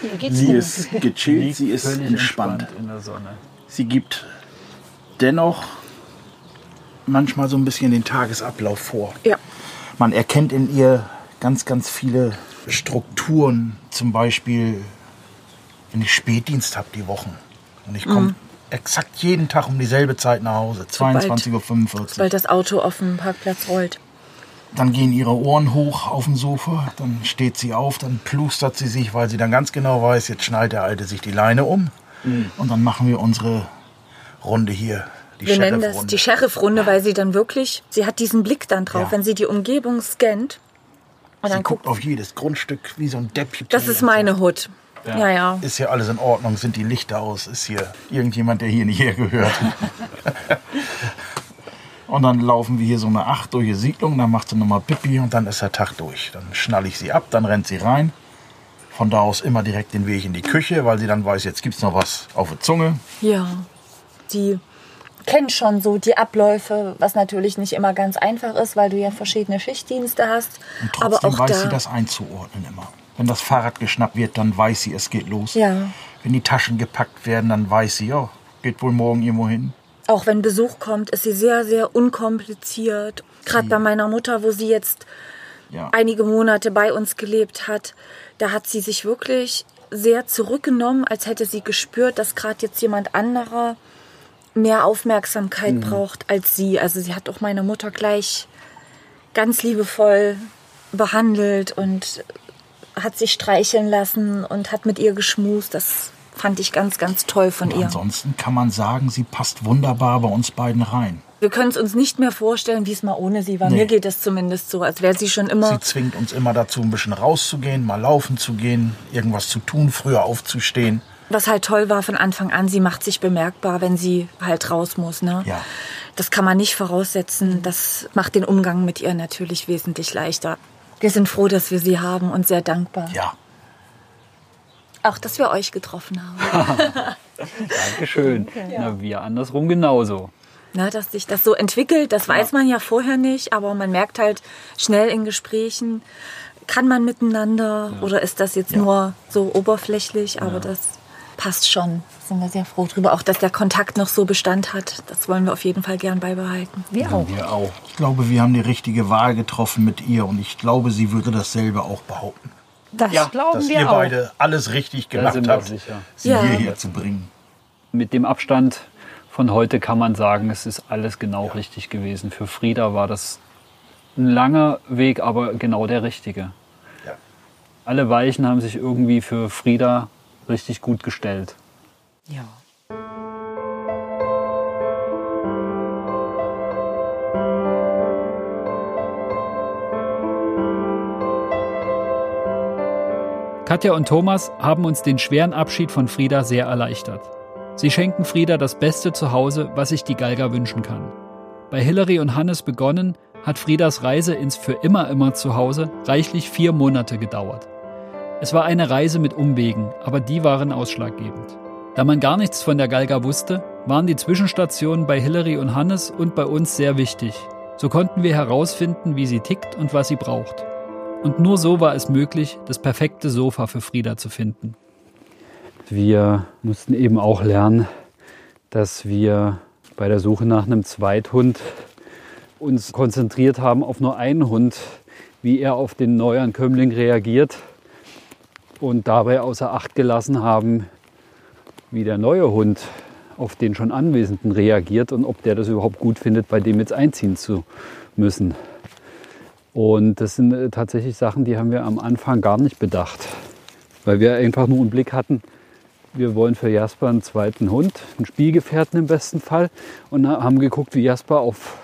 Wie geht's Sie ist gechillt, sie ist entspannt. in der Sonne. Sie gibt dennoch manchmal so ein bisschen den Tagesablauf vor. Ja. Man erkennt in ihr ganz, ganz viele Strukturen. Zum Beispiel, wenn ich Spätdienst habe die Wochen und ich komme exakt jeden Tag um dieselbe Zeit nach Hause, 22.45 Uhr. Weil das Auto auf dem Parkplatz rollt. Dann gehen ihre Ohren hoch auf dem Sofa, dann steht sie auf, dann plustert sie sich, weil sie dann ganz genau weiß, jetzt schnallt der Alte sich die Leine um. Und dann machen wir unsere Runde hier, die Wir nennen das die Sheriff-Runde, weil sie dann wirklich, sie hat diesen Blick dann drauf, Ja. wenn sie die Umgebung scannt. Und Sie dann guckt auf jedes Grundstück wie so ein Deputy. das ist meine Hut. Ja, ja. Ist hier alles in Ordnung? Sind die Lichter aus? Ist hier irgendjemand, der hier nicht hergehört? und dann laufen wir hier so eine Acht durch die Siedlung, dann macht sie nochmal Pipi und dann ist der Tag durch. Dann schnall ich sie ab, dann rennt sie rein. Von da aus immer direkt den Weg in die Küche, weil sie dann weiß, jetzt gibt's noch was auf der Zunge. Ja. Die kennt schon so die Abläufe, was natürlich nicht immer ganz einfach ist, weil du ja verschiedene Schichtdienste hast. Und Aber trotzdem auch weiß da. sie das einzuordnen immer. Wenn das Fahrrad geschnappt wird, dann weiß sie, es geht los. Ja. Wenn die Taschen gepackt werden, dann weiß sie, ja, geht wohl morgen irgendwo hin. Auch wenn Besuch kommt, ist sie sehr, sehr unkompliziert. Gerade bei meiner Mutter, wo sie jetzt Ja. einige Monate bei uns gelebt hat, da hat sie sich wirklich sehr zurückgenommen, als hätte sie gespürt, dass gerade jetzt jemand anderer mehr Aufmerksamkeit braucht als sie. Also sie hat auch meine Mutter gleich ganz liebevoll behandelt und hat sich streicheln lassen und hat mit ihr geschmust. Das fand ich ganz, ganz toll von Und ihr. ansonsten kann man sagen, sie passt wunderbar bei uns beiden rein. Wir können es uns nicht mehr vorstellen, wie es mal ohne sie war. Nee. Mir geht es zumindest so, als wäre sie schon immer. Sie zwingt uns immer dazu, ein bisschen rauszugehen, mal laufen zu gehen, irgendwas zu tun, früher aufzustehen. Was halt toll war von Anfang an, sie macht sich bemerkbar, wenn sie halt raus muss. Ne? Ja. Das kann man nicht voraussetzen. Das macht den Umgang mit ihr natürlich wesentlich leichter. Wir sind froh, dass wir sie haben und sehr dankbar. Ja. Auch, dass wir euch getroffen haben. Dankeschön. Na, wir andersrum genauso. Ne, dass sich das so entwickelt, das weiß man ja vorher nicht, aber man merkt halt schnell in Gesprächen, kann man miteinander oder ist das jetzt nur so oberflächlich, aber das passt schon. Sind wir sehr froh drüber. Auch, dass der Kontakt noch so Bestand hat, das wollen wir auf jeden Fall gern beibehalten. Wir auch. Wir auch. Ich glaube, wir haben die richtige Wahl getroffen mit ihr und ich glaube, sie würde dasselbe auch behaupten. Das glauben Dass wir ihr auch. beide alles richtig gemacht habt, sie Ja. hierher zu bringen. Mit dem Abstand von heute kann man sagen, es ist alles genau richtig gewesen. Für Frieda war das ein langer Weg, aber genau der richtige. Ja. Alle Weichen haben sich irgendwie für Frieda richtig gut gestellt. Ja. Katja und Thomas haben uns den schweren Abschied von Frieda sehr erleichtert. Sie schenken Frieda das Beste zu Hause, was sich die Galga wünschen kann. Bei Hillary und Hannes begonnen, hat Friedas Reise ins für immer immer Zuhause reichlich vier Monate gedauert. Es war eine Reise mit Umwegen, aber die waren ausschlaggebend. Da man gar nichts von der Galga wusste, waren die Zwischenstationen bei Hillary und Hannes und bei uns sehr wichtig. So konnten wir herausfinden, wie sie tickt und was sie braucht. Und nur so war es möglich, das perfekte Sofa für Frieda zu finden. Wir mussten eben auch lernen, dass wir bei der Suche nach einem Zweithund uns konzentriert haben auf nur einen Hund, wie er auf den Neuankömmling reagiert und dabei außer Acht gelassen haben, wie der neue Hund auf den schon Anwesenden reagiert und ob der das überhaupt gut findet, bei dem jetzt einziehen zu müssen. Und das sind äh, tatsächlich Sachen, die haben wir am Anfang gar nicht bedacht, weil wir einfach nur einen Blick hatten, wir wollen für Jasper einen zweiten Hund, einen Spielgefährten im besten Fall und haben geguckt, wie Jasper auf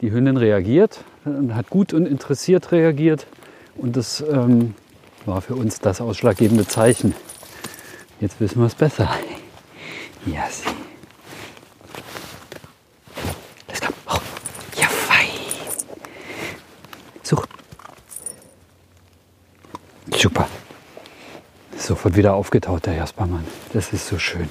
die Hündin reagiert. Und hat gut und interessiert reagiert. Und das ähm, war für uns das ausschlaggebende Zeichen. Jetzt wissen wir es besser. Sie. Los, komm. Oh. Ja, fein. Such. Super. Sofort wieder aufgetaut, der Jaspermann. Das ist so schön.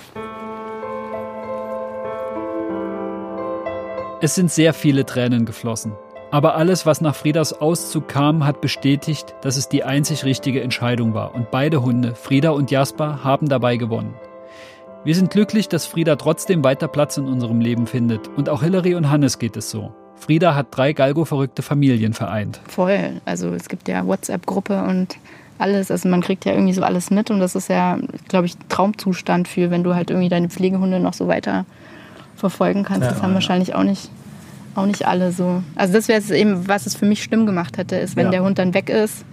Es sind sehr viele Tränen geflossen. Aber alles, was nach Friedas Auszug kam, hat bestätigt, dass es die einzig richtige Entscheidung war. Und beide Hunde, Frieda und Jasper, haben dabei gewonnen. Wir sind glücklich, dass Frieda trotzdem weiter Platz in unserem Leben findet. Und auch Hillary und Hannes geht es so. Frieda hat drei Galgo-verrückte Familien vereint. Voll. Also es gibt ja WhatsApp-Gruppe und alles. Also man kriegt ja irgendwie so alles mit und das ist ja, glaube ich, Traumzustand für, wenn du halt irgendwie deine Pflegehunde noch so weiter verfolgen kannst. das haben wahrscheinlich auch nicht, auch nicht alle so. Also das wäre es eben, was es für mich schlimm gemacht hätte, ist, wenn Ja. der Hund dann weg ist,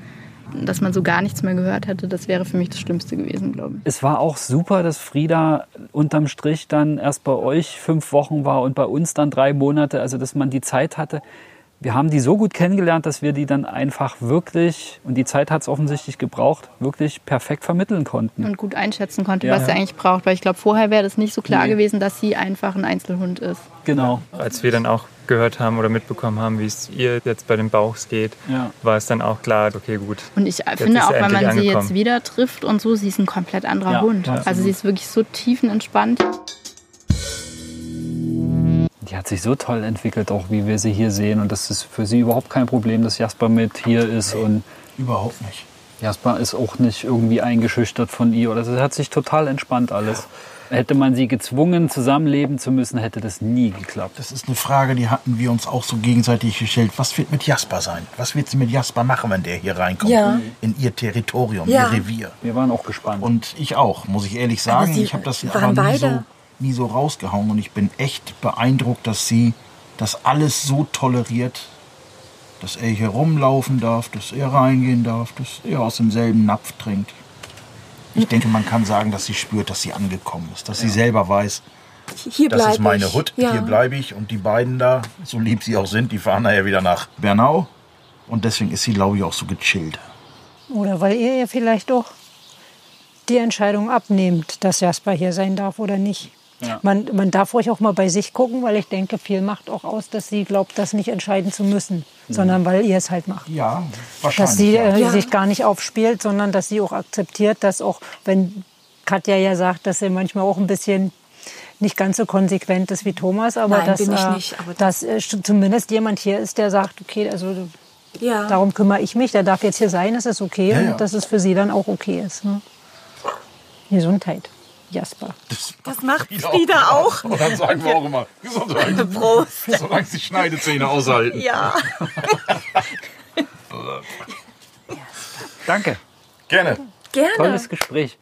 dass man so gar nichts mehr gehört hätte. Das wäre für mich das Schlimmste gewesen, glaube ich. Es war auch super, dass Frieda unterm Strich dann erst bei euch fünf Wochen war und bei uns dann drei Monate. Also, dass man die Zeit hatte. Wir haben die so gut kennengelernt, dass wir die dann einfach wirklich, und die Zeit hat es offensichtlich gebraucht, wirklich perfekt vermitteln konnten. Und gut einschätzen konnte, Ja. was er eigentlich braucht. Weil ich glaube, vorher wäre das nicht so klar Nee. gewesen, dass sie einfach ein Einzelhund ist. Genau. Als wir dann auch gehört haben oder mitbekommen haben, wie es ihr jetzt bei den Bauchs geht, Ja. war es dann auch klar, okay, gut. Und ich Jetzt finde auch, wenn man endlich sie jetzt angekommen. wieder trifft und so, sie ist ein komplett anderer Ja, Hund. ja, also sie ist wirklich so tiefenentspannt. Die hat sich so toll entwickelt, auch wie wir sie hier sehen. Und das ist für sie überhaupt kein Problem, dass Jasper mit hier ist. Und Überhaupt nicht. Jasper ist auch nicht irgendwie eingeschüchtert von ihr oder so. Es hat sich total entspannt alles. Hätte man sie gezwungen, zusammenleben zu müssen, hätte das nie geklappt. Das ist eine Frage, die hatten wir uns auch so gegenseitig gestellt. Was wird mit Jasper sein? Was wird sie mit Jasper machen, wenn der hier reinkommt? Ja. In ihr Territorium, Ja. ihr Revier. Wir waren auch gespannt. Und ich auch, muss ich ehrlich sagen. sie ich habe das waren aber nie so, beide. Nie so rausgehauen. Und ich bin echt beeindruckt, dass sie das alles so toleriert, dass er hier rumlaufen darf, dass er reingehen darf, dass er aus demselben Napf trinkt. Ich denke, man kann sagen, dass sie spürt, dass sie angekommen ist, dass sie selber weiß, Hier das bleib ist meine ich. Hut, Ja. hier bleibe ich. Und die beiden da, so lieb sie auch sind, die fahren nachher wieder nach Bernau. Und deswegen ist sie, glaube ich, auch so gechillt. Oder weil ihr ihr vielleicht auch die Entscheidung abnehmt, dass Jasper hier sein darf oder nicht. Ja. Man, man darf ruhig auch mal bei sich gucken, weil ich denke, viel macht auch aus, dass sie glaubt, das nicht entscheiden zu müssen, sondern weil ihr es halt macht. Ja, Dass sie ja. äh, Ja. sich gar nicht aufspielt, sondern dass sie auch akzeptiert, dass auch, wenn Katja ja sagt, dass sie manchmal auch ein bisschen nicht ganz so konsequent ist wie Thomas, aber Nein, dass, bin ich äh, nicht, aber dass äh, zumindest jemand hier ist, der sagt, okay, also Ja. darum kümmere ich mich, der darf jetzt hier sein, das ist okay Ja, ja. und dass es für sie dann auch okay ist. Ne? Gesundheit, Jasper. Das macht Frieda auch. Und dann sagen wir auch immer, Gesundheit. Prost. Solange sie Schneidezähne aushalten. Ja. Danke. Gerne. Gerne. Tolles Gespräch.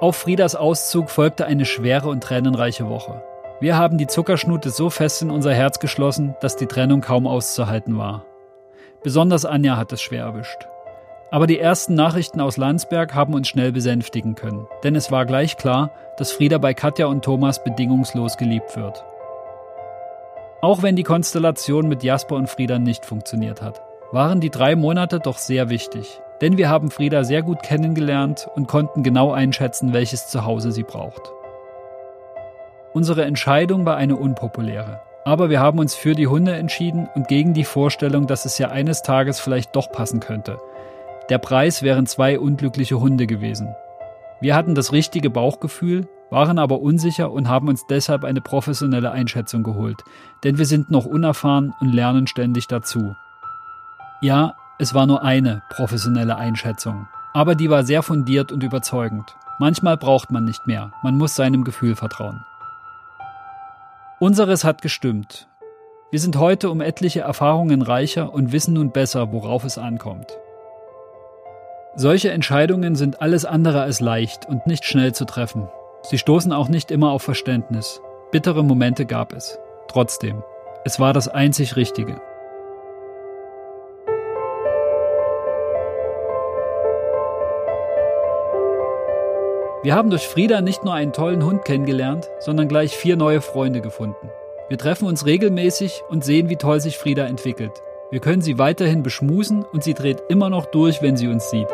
Auf Friedas Auszug folgte eine schwere und tränenreiche Woche. Wir haben die Zuckerschnute so fest in unser Herz geschlossen, dass die Trennung kaum auszuhalten war. Besonders Anja hat es schwer erwischt. Aber die ersten Nachrichten aus Landsberg haben uns schnell besänftigen können, denn es war gleich klar, dass Frieda bei Katja und Thomas bedingungslos geliebt wird. Auch wenn die Konstellation mit Jasper und Frieda nicht funktioniert hat, waren die drei Monate doch sehr wichtig, denn wir haben Frieda sehr gut kennengelernt und konnten genau einschätzen, welches Zuhause sie braucht. Unsere Entscheidung war eine unpopuläre, aber wir haben uns für die Hunde entschieden und gegen die Vorstellung, dass es ja eines Tages vielleicht doch passen könnte. Der Preis wären zwei unglückliche Hunde gewesen. Wir hatten das richtige Bauchgefühl, waren aber unsicher und haben uns deshalb eine professionelle Einschätzung geholt, denn wir sind noch unerfahren und lernen ständig dazu. Ja, es war nur eine professionelle Einschätzung, aber die war sehr fundiert und überzeugend. Manchmal braucht man nicht mehr, man muss seinem Gefühl vertrauen. Unseres hat gestimmt. Wir sind heute um etliche Erfahrungen reicher und wissen nun besser, worauf es ankommt. Solche Entscheidungen sind alles andere als leicht und nicht schnell zu treffen. Sie stoßen auch nicht immer auf Verständnis. Bittere Momente gab es. Trotzdem, es war das einzig Richtige. Wir haben durch Frieda nicht nur einen tollen Hund kennengelernt, sondern gleich vier neue Freunde gefunden. Wir treffen uns regelmäßig und sehen, wie toll sich Frieda entwickelt. Wir können sie weiterhin beschmusen und sie dreht immer noch durch, wenn sie uns sieht.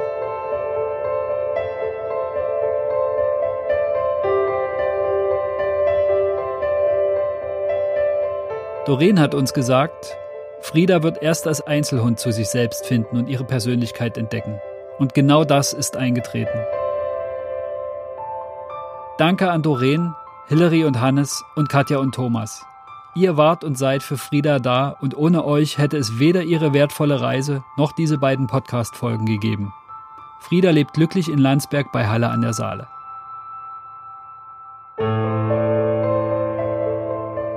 Doreen hat uns gesagt, Frieda wird erst als Einzelhund zu sich selbst finden und ihre Persönlichkeit entdecken. Und genau das ist eingetreten. Danke an Doreen, Hillary und Hannes und Katja und Thomas. Ihr wart und seid für Frieda da und ohne euch hätte es weder ihre wertvolle Reise noch diese beiden Podcast-Folgen gegeben. Frieda lebt glücklich in Landsberg bei Halle an der Saale.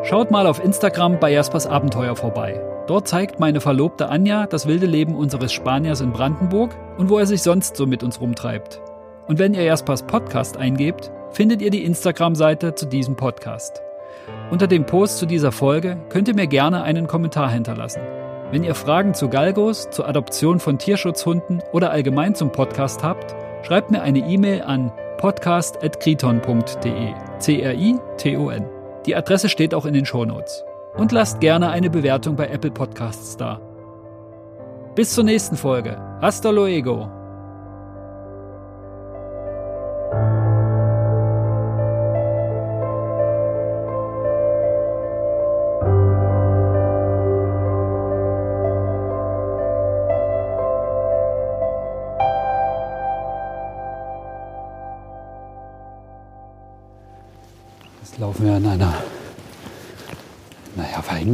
Schaut mal auf Instagram bei Jaspers Abenteuer vorbei. Dort zeigt meine Verlobte Anja das wilde Leben unseres Spaniers in Brandenburg und wo er sich sonst so mit uns rumtreibt. Und wenn ihr Jaspers Podcast eingebt, findet ihr die Instagram-Seite zu diesem Podcast. Unter dem Post zu dieser Folge könnt ihr mir gerne einen Kommentar hinterlassen. Wenn ihr Fragen zu Galgos, zur Adoption von Tierschutzhunden oder allgemein zum Podcast habt, schreibt mir eine E-Mail an podcast.kriton.de. C-R-I-T-O-N. Die Adresse steht auch in den Shownotes. Und lasst gerne eine Bewertung bei Apple Podcasts da. Bis zur nächsten Folge. Hasta luego.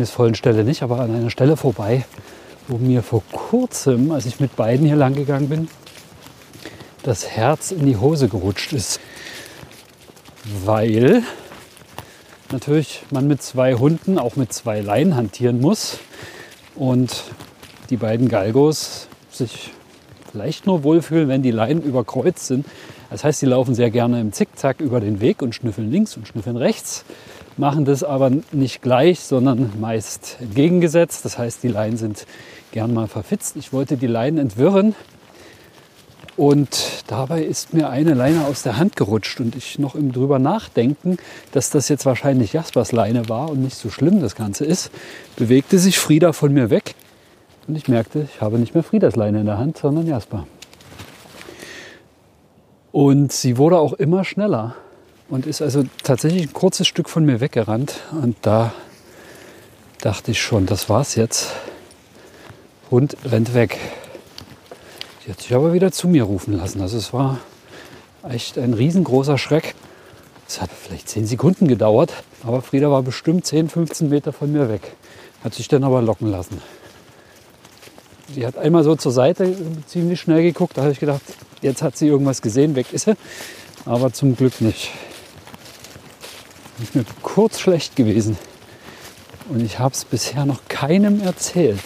Naja, verhängnisvollen Stelle nicht, aber an einer Stelle vorbei, wo mir vor kurzem, als ich mit beiden hier lang gegangen bin, das Herz in die Hose gerutscht ist. Weil natürlich man mit zwei Hunden auch mit zwei Leinen hantieren muss und die beiden Galgos sich vielleicht nur wohlfühlen, wenn die Leinen überkreuzt sind. Das heißt, sie laufen sehr gerne im Zickzack über den Weg und schnüffeln links und schnüffeln rechts, machen das aber nicht gleich, sondern meist entgegengesetzt. Das heißt, die Leinen sind gern mal verfitzt. Ich wollte die Leinen entwirren und dabei ist mir eine Leine aus der Hand gerutscht und ich noch im drüber nachdenken, dass das jetzt wahrscheinlich Jaspers Leine war und nicht so schlimm das Ganze ist, bewegte sich Frieda von mir weg und ich merkte, ich habe nicht mehr Friedas Leine in der Hand, sondern Jasper. Und sie wurde auch immer schneller und ist also tatsächlich ein kurzes Stück von mir weggerannt. Und da dachte ich schon, das war's jetzt. Hund rennt weg. Die hat sich aber wieder zu mir rufen lassen. Also es war echt ein riesengroßer Schreck. Es hat vielleicht zehn Sekunden gedauert, aber Frieda war bestimmt 10, 15 Meter von mir weg. Hat sich dann aber locken lassen. Sie hat einmal so zur Seite ziemlich schnell geguckt. Da habe ich gedacht, jetzt hat sie irgendwas gesehen, weg ist sie. Aber zum Glück nicht. Ist mir kurz schlecht gewesen. Und ich habe es bisher noch keinem erzählt.